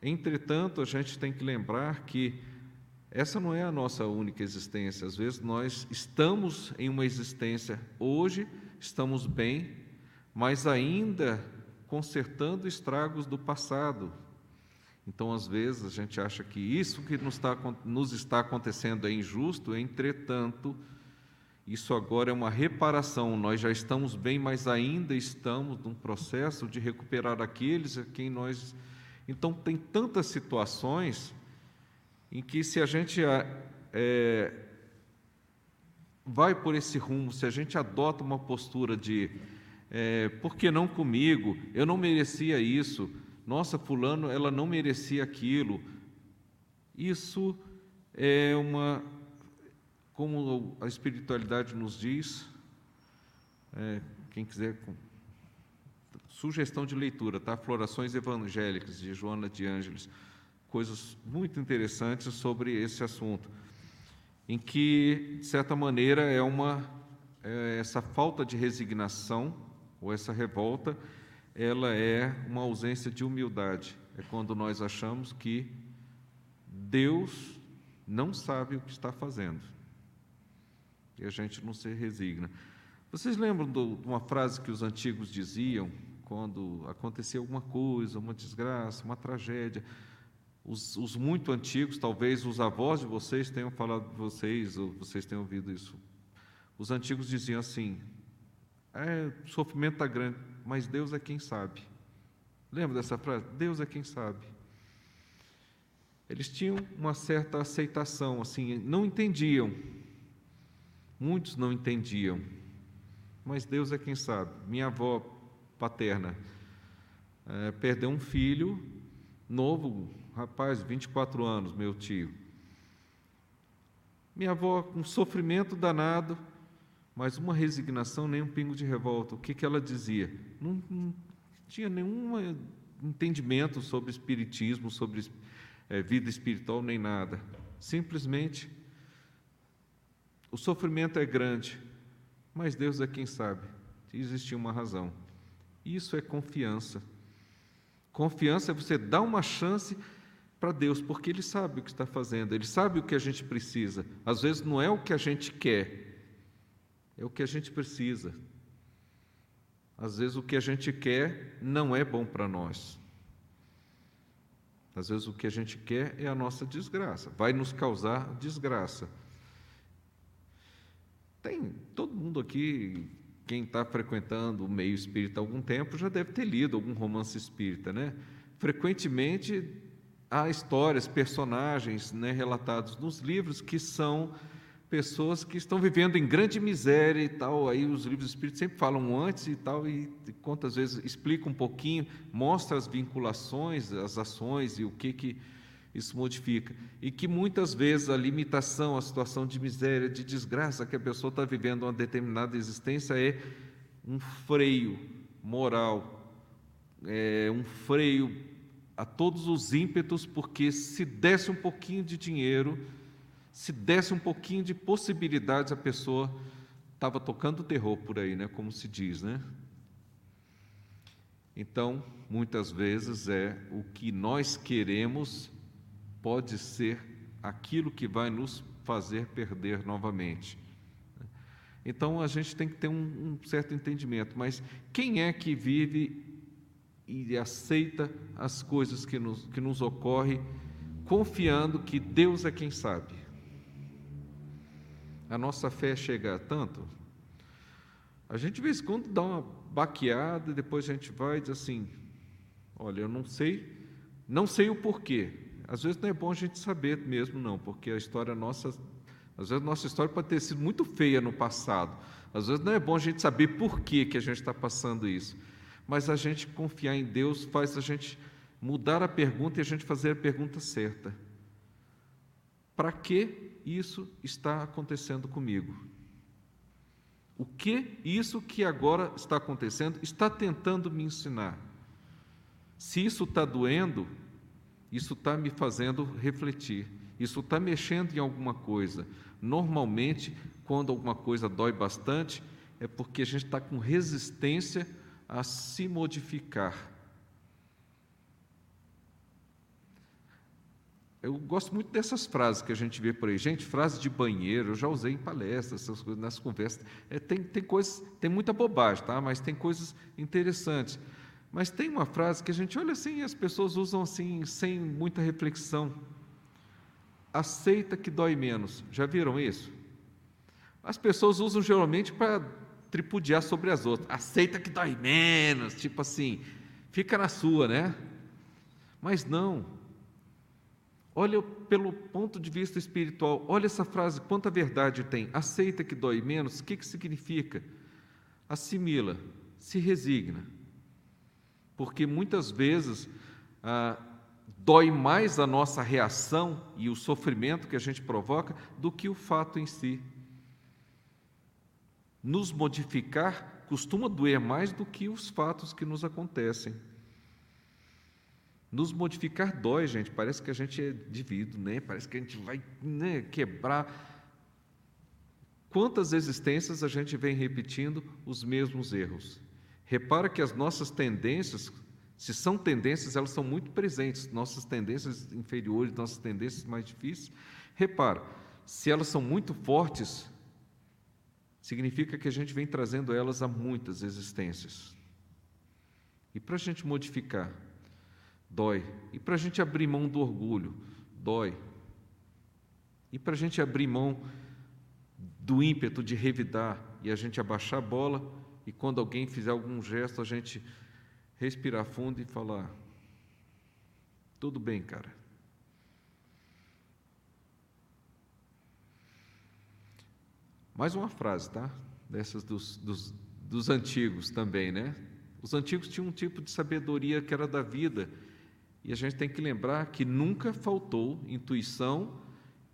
Entretanto, a gente tem que lembrar que essa não é a nossa única existência. Às vezes nós estamos em uma existência hoje, estamos bem, mas ainda consertando estragos do passado. Então, às vezes, a gente acha que isso que nos está, nos está acontecendo é injusto, entretanto, isso agora é uma reparação. Nós já estamos bem, mas ainda estamos num processo de recuperar aqueles a quem nós. Então, tem tantas situações em que, se a gente é, vai por esse rumo, se a gente adota uma postura de é, por que não comigo? Eu não merecia isso. Nossa, fulano, ela não merecia aquilo. Isso é uma como a espiritualidade nos diz, é, quem quiser, sugestão de leitura, tá? Florações Evangélicas, de Joana de Ângeles, coisas muito interessantes sobre esse assunto, em que, de certa maneira, é uma, é, essa falta de resignação, ou essa revolta, ela é uma ausência de humildade. É quando nós achamos que Deus não sabe o que está fazendo e a gente não se resigna. Vocês lembram de uma frase que os antigos diziam quando acontecia alguma coisa, uma desgraça, uma tragédia? Os, os, muito antigos, talvez os avós de vocês tenham falado de vocês, ou vocês tenham ouvido isso. Os antigos diziam assim: é, o sofrimento está grande, mas Deus é quem sabe. Lembra dessa frase? Deus é quem sabe. Eles tinham uma certa aceitação, assim, não entendiam, Muitos não entendiam, mas Deus é quem sabe. Minha avó paterna é, perdeu um filho novo, rapaz, 24 anos, meu tio. Minha avó, um sofrimento danado, mas uma resignação, nem um pingo de revolta. O que, que ela dizia? Não, não tinha nenhum entendimento sobre espiritismo, sobre é, vida espiritual nem nada. Simplesmente o sofrimento é grande, mas Deus é quem sabe. Existe uma razão. Isso é confiança. Confiança é você dar uma chance para Deus, porque Ele sabe o que está fazendo, Ele sabe o que a gente precisa. Às vezes não é o que a gente quer, é o que a gente precisa. Às vezes o que a gente quer não é bom para nós. Às vezes o que a gente quer é a nossa desgraça, vai nos causar desgraça. Tem todo mundo aqui, quem está frequentando o meio espírita há algum tempo, já deve ter lido algum romance espírita, né? Frequentemente há histórias, personagens né, relatados nos livros que são pessoas que estão vivendo em grande miséria e tal. Aí os livros espíritas sempre falam antes e tal, e quantas vezes explica um pouquinho, mostra as vinculações, as ações e o que que isso modifica. E que muitas vezes a limitação, a situação de miséria, de desgraça que a pessoa está vivendo uma determinada existência é um freio moral, é um freio a todos os ímpetos, porque se desse um pouquinho de dinheiro, se desse um pouquinho de possibilidades, a pessoa estava tocando terror por aí, né? Como se diz, né? Então, muitas vezes é o que nós queremos pode ser aquilo que vai nos fazer perder novamente. Então a gente tem que ter um, um, certo entendimento, mas quem é que vive e aceita as coisas que nos, que nos ocorrem, confiando que Deus é quem sabe? A nossa fé chega a tanto? A gente de vez em quando dá uma baqueada e depois a gente vai e diz assim: olha, eu não sei, não sei o porquê, às vezes não é bom a gente saber mesmo, não, porque a história nossa, às vezes a nossa história pode ter sido muito feia no passado. Às vezes não é bom a gente saber por que, que a gente está passando isso. Mas a gente confiar em Deus faz a gente mudar a pergunta e a gente fazer a pergunta certa. Para que isso está acontecendo comigo? O que isso que agora está acontecendo está tentando me ensinar? Se isso está doendo, isso está me fazendo refletir, isso está mexendo em alguma coisa. Normalmente, quando alguma coisa dói bastante, é porque a gente está com resistência a se modificar. Eu gosto muito dessas frases que a gente vê por aí. Gente, frase de banheiro, eu já usei em palestras, essas coisas, nas conversas. É, tem, tem coisas, tem muita bobagem, tá? mas tem coisas interessantes. Mas tem uma frase que a gente olha assim e as pessoas usam assim, sem muita reflexão. Aceita que dói menos. Já viram isso? As pessoas usam geralmente para tripudiar sobre as outras. Aceita que dói menos, tipo assim, fica na sua, né? Mas não. Olha pelo ponto de vista espiritual, olha essa frase, quanta verdade tem. Aceita que dói menos, o que, que significa? Assimila, se resigna porque muitas vezes ah, dói mais a nossa reação e o sofrimento que a gente provoca do que o fato em si. Nos modificar costuma doer mais do que os fatos que nos acontecem. Nos modificar dói, gente. Parece que a gente é dividido, né? Parece que a gente vai né, quebrar. Quantas existências a gente vem repetindo os mesmos erros? Repara que as nossas tendências, se são tendências, elas são muito presentes, nossas tendências inferiores, nossas tendências mais difíceis. Repara, se elas são muito fortes, significa que a gente vem trazendo elas a muitas existências. E para a gente modificar, dói. E para a gente abrir mão do orgulho, dói. E para a gente abrir mão do ímpeto de revidar e a gente abaixar a bola, e quando alguém fizer algum gesto, a gente respirar fundo e falar: tudo bem, cara. Mais uma frase, tá? Dessas dos, dos, dos antigos também, né? Os antigos tinham um tipo de sabedoria que era da vida, e a gente tem que lembrar que nunca faltou intuição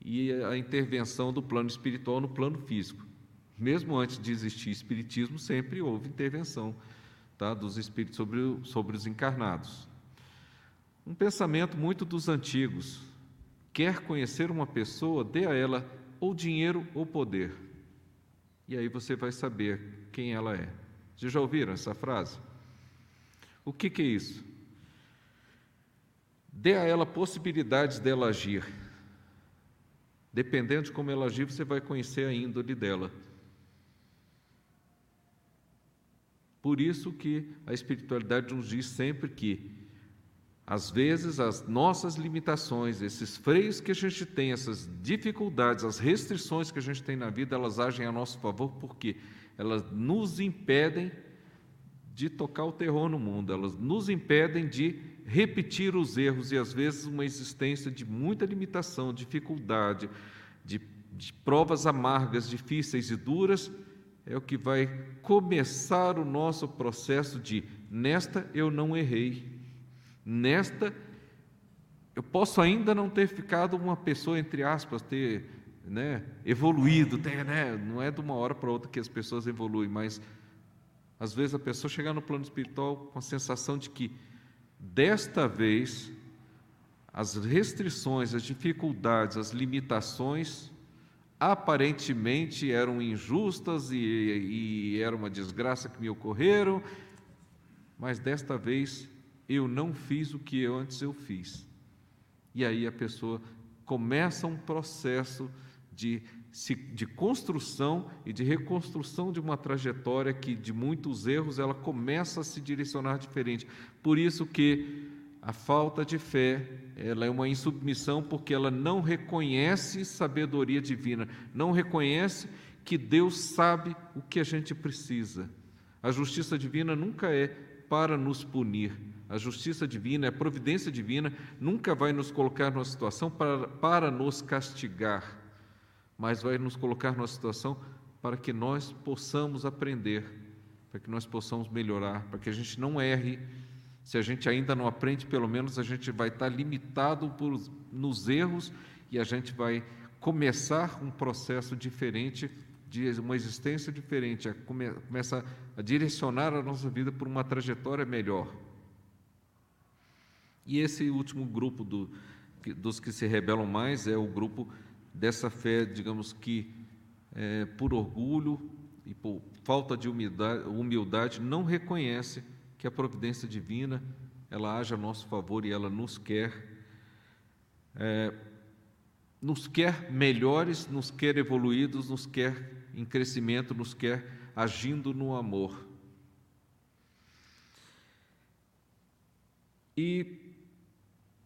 e a intervenção do plano espiritual no plano físico. Mesmo antes de existir espiritismo, sempre houve intervenção tá, dos espíritos sobre, sobre os encarnados. um pensamento muito dos antigos. Quer conhecer uma pessoa, dê a ela ou dinheiro ou poder. E aí você vai saber quem ela é. Vocês já ouviram essa frase? O que, que é isso? Dê a ela possibilidades dela agir. Dependendo de como ela agir, você vai conhecer a índole dela. Por isso que a espiritualidade nos diz sempre que, às vezes, as nossas limitações, esses freios que a gente tem, essas dificuldades, as restrições que a gente tem na vida, elas agem a nosso favor porque elas nos impedem de tocar o terror no mundo, elas nos impedem de repetir os erros e, às vezes, uma existência de muita limitação, dificuldade, de, de provas amargas, difíceis e duras, é o que vai começar o nosso processo de nesta eu não errei, nesta eu posso ainda não ter ficado uma pessoa, entre aspas, ter né, evoluído, ter, né, não é de uma hora para outra que as pessoas evoluem, mas às vezes a pessoa chegar no plano espiritual com a sensação de que desta vez as restrições, as dificuldades, as limitações aparentemente eram injustas e, e era uma desgraça que me ocorreram, mas desta vez eu não fiz o que antes eu fiz. E aí a pessoa começa um processo de de construção e de reconstrução de uma trajetória que de muitos erros ela começa a se direcionar diferente. Por isso que a falta de fé, ela é uma insubmissão porque ela não reconhece sabedoria divina, não reconhece que Deus sabe o que a gente precisa. A justiça divina nunca é para nos punir. A justiça divina, a providência divina, nunca vai nos colocar numa situação para, para nos castigar mas vai nos colocar numa situação para que nós possamos aprender, para que nós possamos melhorar, para que a gente não erre. Se a gente ainda não aprende, pelo menos a gente vai estar limitado por, nos erros e a gente vai começar um processo diferente, de uma existência diferente, a come, começa a direcionar a nossa vida por uma trajetória melhor. E esse último grupo do, dos que se rebelam mais é o grupo dessa fé, digamos que é, por orgulho e por falta de humildade, humildade, não reconhece que a providência divina ela age a nosso favor e ela nos quer é, nos quer melhores, nos quer evoluídos, nos quer em crescimento, nos quer agindo no amor. E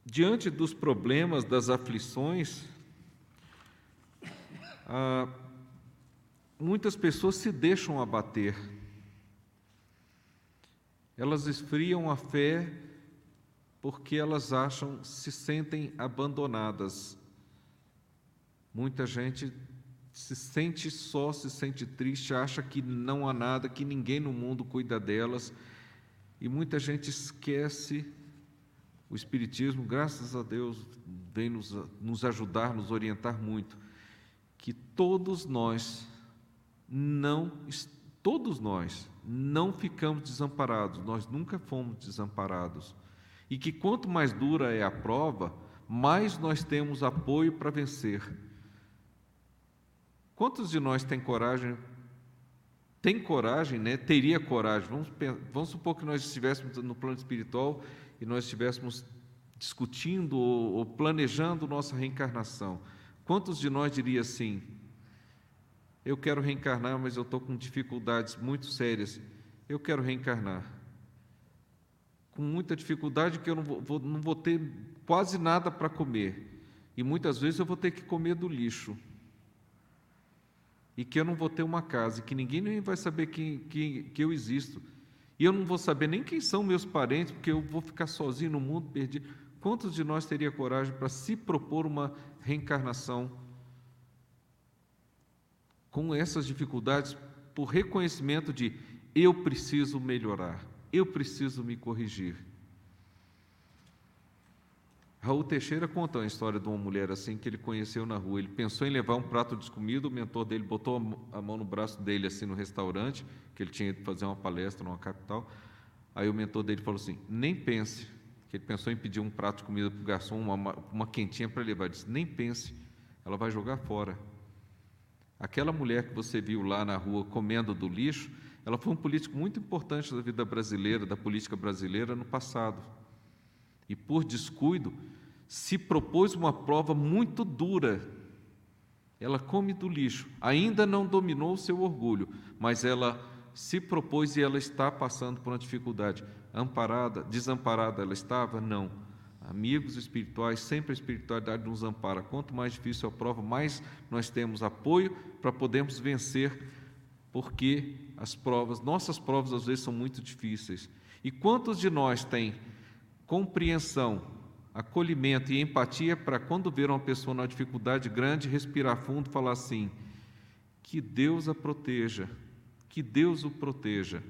diante dos problemas, das aflições, ah, muitas pessoas se deixam abater, elas esfriam a fé porque elas acham, se sentem abandonadas. Muita gente se sente só, se sente triste, acha que não há nada, que ninguém no mundo cuida delas, e muita gente esquece. O Espiritismo, graças a Deus, vem nos, nos ajudar, nos orientar muito que todos nós não todos nós não ficamos desamparados, nós nunca fomos desamparados. E que quanto mais dura é a prova, mais nós temos apoio para vencer. Quantos de nós têm coragem? Tem coragem, né? Teria coragem. Vamos, vamos supor que nós estivéssemos no plano espiritual e nós estivéssemos discutindo ou, planejando nossa reencarnação. Quantos de nós diria assim: eu quero reencarnar, mas eu estou com dificuldades muito sérias, eu quero reencarnar. Com muita dificuldade, que eu não vou, não vou ter quase nada para comer. E muitas vezes eu vou ter que comer do lixo. E que eu não vou ter uma casa, e que ninguém nem vai saber que, que, que eu existo. E eu não vou saber nem quem são meus parentes, porque eu vou ficar sozinho no mundo perdido. Quantos de nós teria coragem para se propor uma reencarnação com essas dificuldades por reconhecimento de eu preciso melhorar, eu preciso me corrigir? Raul Teixeira conta uma história de uma mulher assim que ele conheceu na rua. Ele pensou em levar um prato de comida, o mentor dele botou a mão no braço dele assim no restaurante, que ele tinha ido fazer uma palestra numa capital. Aí o mentor dele falou assim: "Nem pense, que ele pensou em pedir um prato de comida para o garçom, uma, uma quentinha para levar. Ele disse: nem pense, ela vai jogar fora. Aquela mulher que você viu lá na rua comendo do lixo, ela foi um político muito importante da vida brasileira, da política brasileira no passado. E por descuido, se propôs uma prova muito dura. Ela come do lixo, ainda não dominou o seu orgulho, mas ela se propôs e ela está passando por uma dificuldade. Amparada, desamparada ela estava? Não. Amigos espirituais, sempre a espiritualidade nos ampara. Quanto mais difícil a prova, mais nós temos apoio para podermos vencer, porque as provas, nossas provas às vezes são muito difíceis. E quantos de nós têm compreensão, acolhimento e empatia para quando ver uma pessoa numa dificuldade grande, respirar fundo falar assim: que Deus a proteja, que Deus o proteja.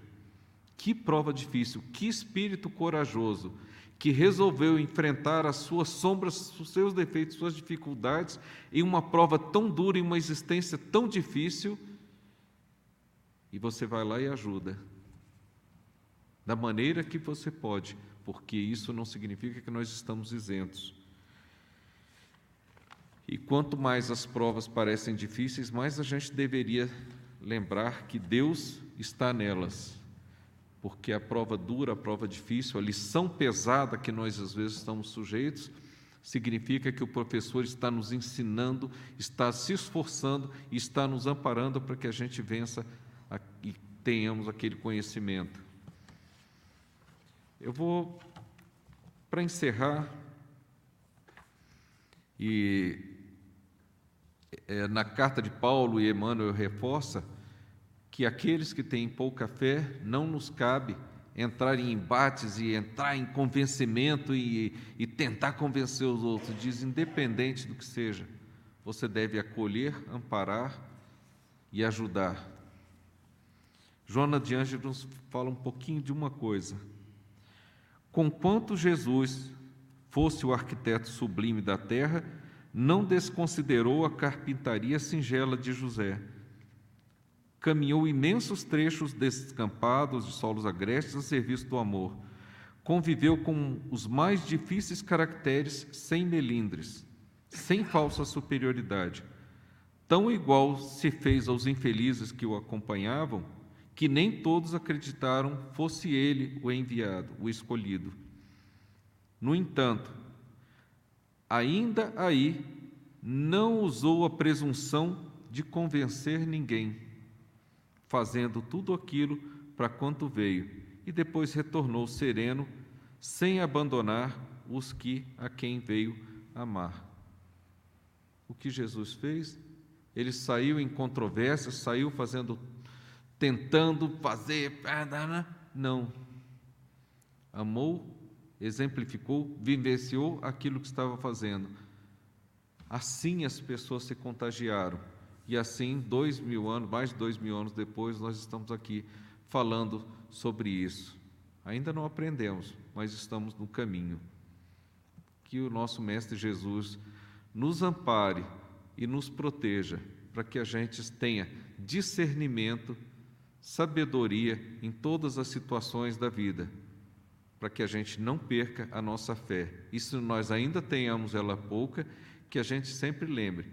Que prova difícil, que espírito corajoso que resolveu enfrentar as suas sombras, os seus defeitos, suas dificuldades em uma prova tão dura, em uma existência tão difícil, e você vai lá e ajuda. Da maneira que você pode, porque isso não significa que nós estamos isentos. E quanto mais as provas parecem difíceis, mais a gente deveria lembrar que Deus está nelas. Porque a prova dura, a prova difícil, a lição pesada que nós às vezes estamos sujeitos, significa que o professor está nos ensinando, está se esforçando e está nos amparando para que a gente vença e tenhamos aquele conhecimento. Eu vou, para encerrar, e é, na carta de Paulo e Emmanuel reforça que aqueles que têm pouca fé não nos cabe entrar em embates e entrar em convencimento e, e tentar convencer os outros. Diz, independente do que seja, você deve acolher, amparar e ajudar. Joana de nos fala um pouquinho de uma coisa. Conquanto Jesus fosse o arquiteto sublime da terra, não desconsiderou a carpintaria singela de José caminhou imensos trechos descampados de solos agrestes a serviço do amor. Conviveu com os mais difíceis caracteres sem melindres, sem falsa superioridade. Tão igual se fez aos infelizes que o acompanhavam, que nem todos acreditaram fosse ele o enviado, o escolhido. No entanto, ainda aí não usou a presunção de convencer ninguém fazendo tudo aquilo para quanto veio, e depois retornou sereno, sem abandonar os que a quem veio amar. O que Jesus fez? Ele saiu em controvérsia, saiu fazendo, tentando fazer, não. Amou, exemplificou, vivenciou aquilo que estava fazendo. Assim as pessoas se contagiaram e assim, dois mil anos, mais de dois mil anos depois, nós estamos aqui falando sobre isso. Ainda não aprendemos, mas estamos no caminho. Que o nosso Mestre Jesus nos ampare e nos proteja, para que a gente tenha discernimento, sabedoria em todas as situações da vida, para que a gente não perca a nossa fé. E se nós ainda tenhamos ela pouca, que a gente sempre lembre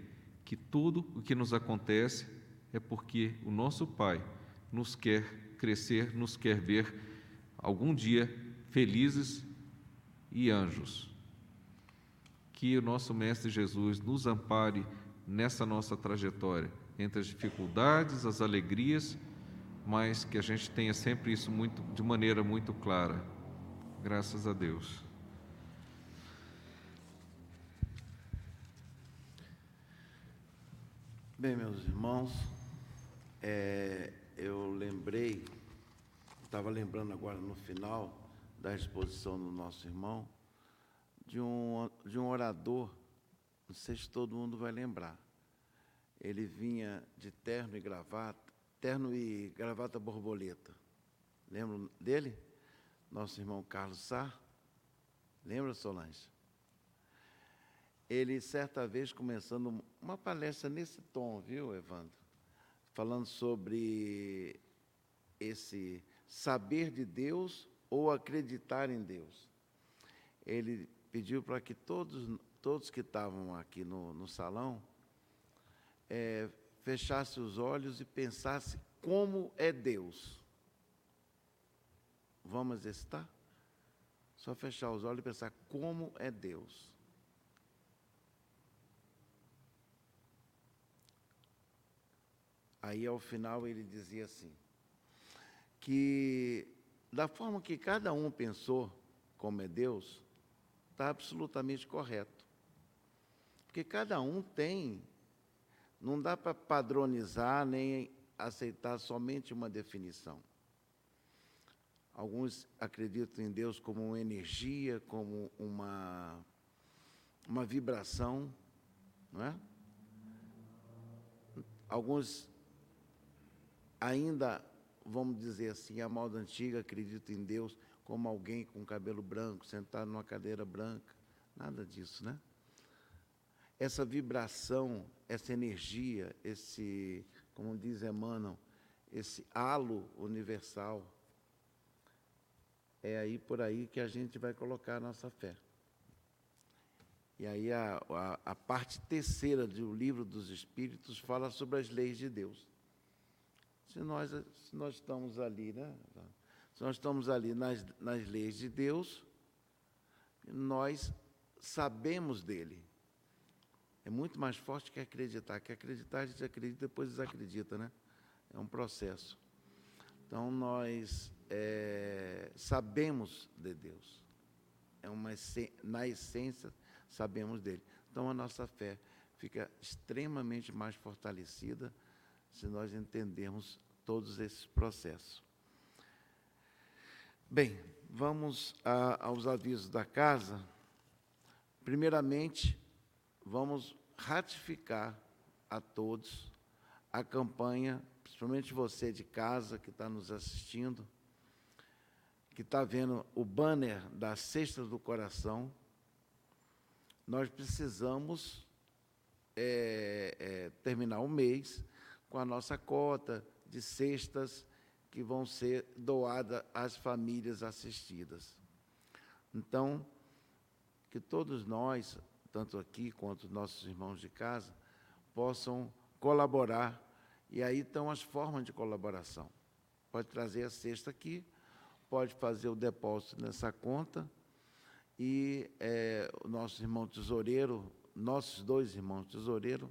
que tudo o que nos acontece é porque o nosso Pai nos quer crescer, nos quer ver algum dia felizes e anjos. Que o nosso Mestre Jesus nos ampare nessa nossa trajetória, entre as dificuldades, as alegrias, mas que a gente tenha sempre isso muito, de maneira muito clara. Graças a Deus. Bem, meus irmãos, é, eu lembrei, estava lembrando agora no final da exposição do nosso irmão, de um, de um orador, não sei se todo mundo vai lembrar. Ele vinha de terno e gravata, terno e gravata borboleta. Lembram dele? Nosso irmão Carlos Sá. Lembra, Solange? ele certa vez começando uma palestra nesse tom, viu, Evandro? Falando sobre esse saber de Deus ou acreditar em Deus. ele pediu para que todos, todos que estavam aqui no, no salão é, fechasse os olhos e pensasse como é Deus. Vamos exercitar? Só fechar os olhos e pensar como é Deus. Aí ao final ele dizia assim: que da forma que cada um pensou como é Deus, está absolutamente correto. Porque cada um tem, não dá para padronizar nem aceitar somente uma definição. Alguns acreditam em Deus como uma energia, como uma, uma vibração, não é? Alguns ainda, vamos dizer assim, a moda antiga, acreditam em Deus como alguém com cabelo branco, sentado numa cadeira branca. Nada disso, né? Essa vibração, essa energia, esse, como diz Emmanuel, esse halo universal, é aí por aí que a gente vai colocar a nossa fé. E aí a, a, a parte terceira do livro dos Espíritos fala sobre as leis de Deus. Se nós, se nós estamos ali, né? Se nós estamos ali nas, nas leis de Deus, nós sabemos dele. É muito mais forte que acreditar. Que acreditar, a gente acredita, depois desacredita, né? É um processo. Então, nós é, sabemos de Deus. É uma, na essência, sabemos dele. Então, a nossa fé fica extremamente mais fortalecida se nós entendermos todos esses processos. Bem, vamos a, aos avisos da casa. Primeiramente, vamos ratificar a todos a campanha principalmente você de casa que está nos assistindo, que está vendo o banner da Cesta do Coração, nós precisamos é, é, terminar o mês com a nossa cota de cestas que vão ser doadas às famílias assistidas. Então, que todos nós, tanto aqui quanto nossos irmãos de casa, possam colaborar e aí estão as formas de colaboração. Pode trazer a cesta aqui, pode fazer o depósito nessa conta e é, o nosso irmão tesoureiro, nossos dois irmãos tesoureiros,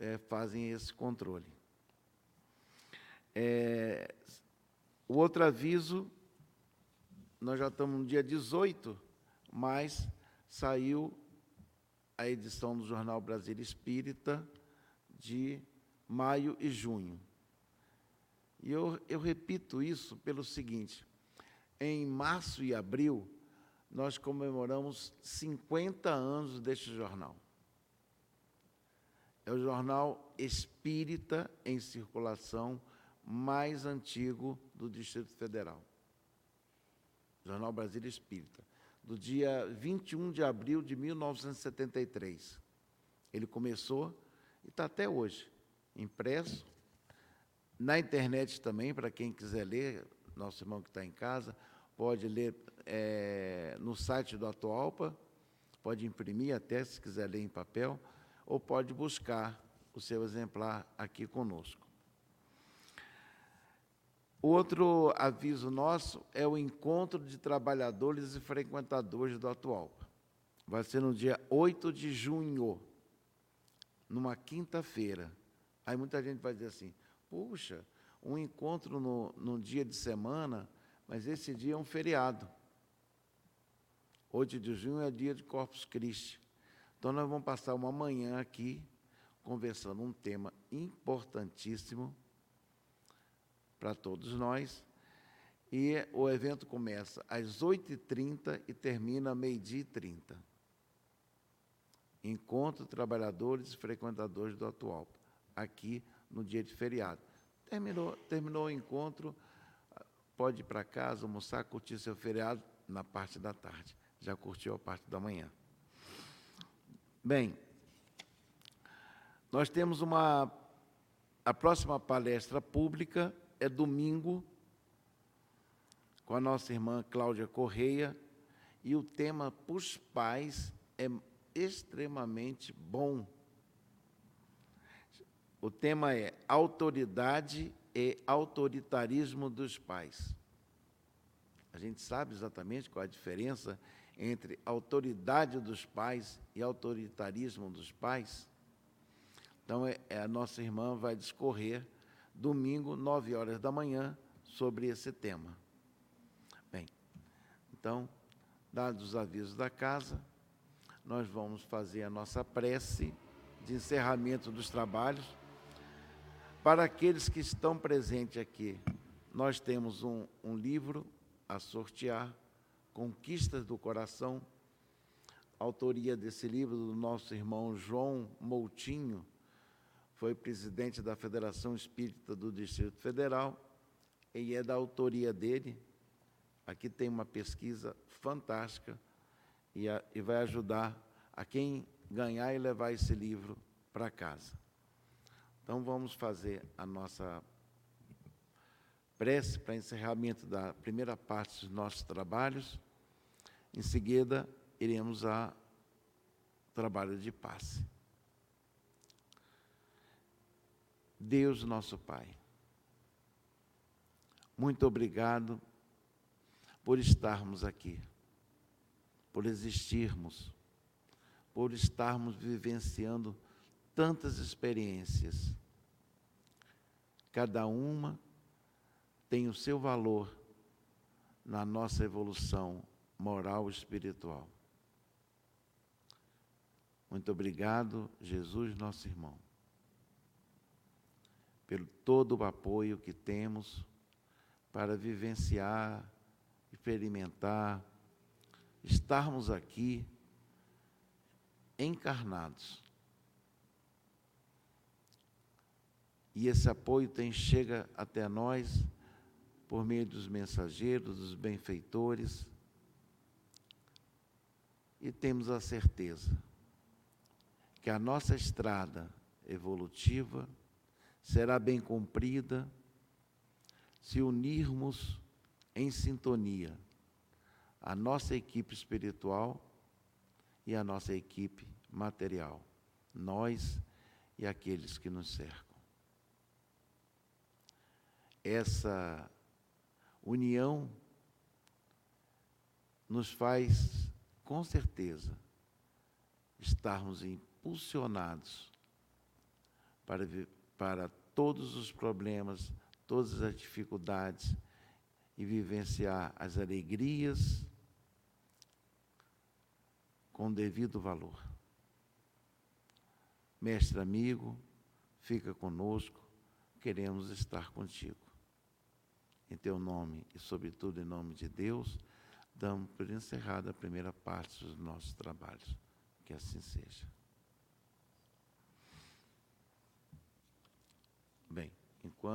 é, fazem esse controle. É, o outro aviso, nós já estamos no dia 18, mas saiu a edição do Jornal Brasil Espírita de maio e junho. E eu, eu repito isso pelo seguinte: em março e abril, nós comemoramos 50 anos deste jornal. É o jornal espírita em circulação mais antigo do Distrito Federal. Jornal Brasília Espírita, do dia 21 de abril de 1973. Ele começou e está até hoje impresso, na internet também, para quem quiser ler, nosso irmão que está em casa, pode ler é, no site do Atualpa, pode imprimir até se quiser ler em papel, ou pode buscar o seu exemplar aqui conosco. Outro aviso nosso é o encontro de trabalhadores e frequentadores do Atualpa. Vai ser no dia 8 de junho, numa quinta-feira, Aí muita gente vai dizer assim: puxa, um encontro no, num dia de semana, mas esse dia é um feriado. 8 de junho é dia de Corpus Christi. Então nós vamos passar uma manhã aqui conversando um tema importantíssimo para todos nós. E o evento começa às 8h30 e termina meio-dia e 30. Encontro trabalhadores e frequentadores do atual aqui no dia de feriado. Terminou, terminou o encontro, pode ir para casa, almoçar, curtir seu feriado na parte da tarde. Já curtiu a parte da manhã. Bem, nós temos uma. A próxima palestra pública é domingo, com a nossa irmã Cláudia Correia, E o tema para os pais é extremamente bom. O tema é autoridade e autoritarismo dos pais. A gente sabe exatamente qual a diferença entre autoridade dos pais e autoritarismo dos pais. Então, é, é, a nossa irmã vai discorrer domingo, nove horas da manhã, sobre esse tema. Bem, então, dados os avisos da casa, nós vamos fazer a nossa prece de encerramento dos trabalhos. Para aqueles que estão presentes aqui, nós temos um, um livro a sortear, Conquistas do Coração, autoria desse livro do nosso irmão João Moutinho, foi presidente da Federação Espírita do Distrito Federal, e é da autoria dele. Aqui tem uma pesquisa fantástica e, a, e vai ajudar a quem ganhar e levar esse livro para casa. Então vamos fazer a nossa prece para encerramento da primeira parte dos nossos trabalhos. Em seguida, iremos a trabalho de passe. Deus nosso Pai, muito obrigado por estarmos aqui, por existirmos, por estarmos vivenciando tantas experiências. Cada uma tem o seu valor na nossa evolução moral e espiritual. Muito obrigado, Jesus, nosso irmão pelo todo o apoio que temos para vivenciar, experimentar, estarmos aqui encarnados. E esse apoio tem chega até nós por meio dos mensageiros, dos benfeitores. E temos a certeza que a nossa estrada evolutiva será bem cumprida se unirmos em sintonia a nossa equipe espiritual e a nossa equipe material, nós e aqueles que nos cercam. Essa união nos faz, com certeza, estarmos impulsionados para para todos os problemas, todas as dificuldades e vivenciar as alegrias com devido valor. Mestre amigo, fica conosco, queremos estar contigo. Em teu nome e, sobretudo, em nome de Deus, damos por encerrada a primeira parte dos nossos trabalhos. Que assim seja. Bem, enquanto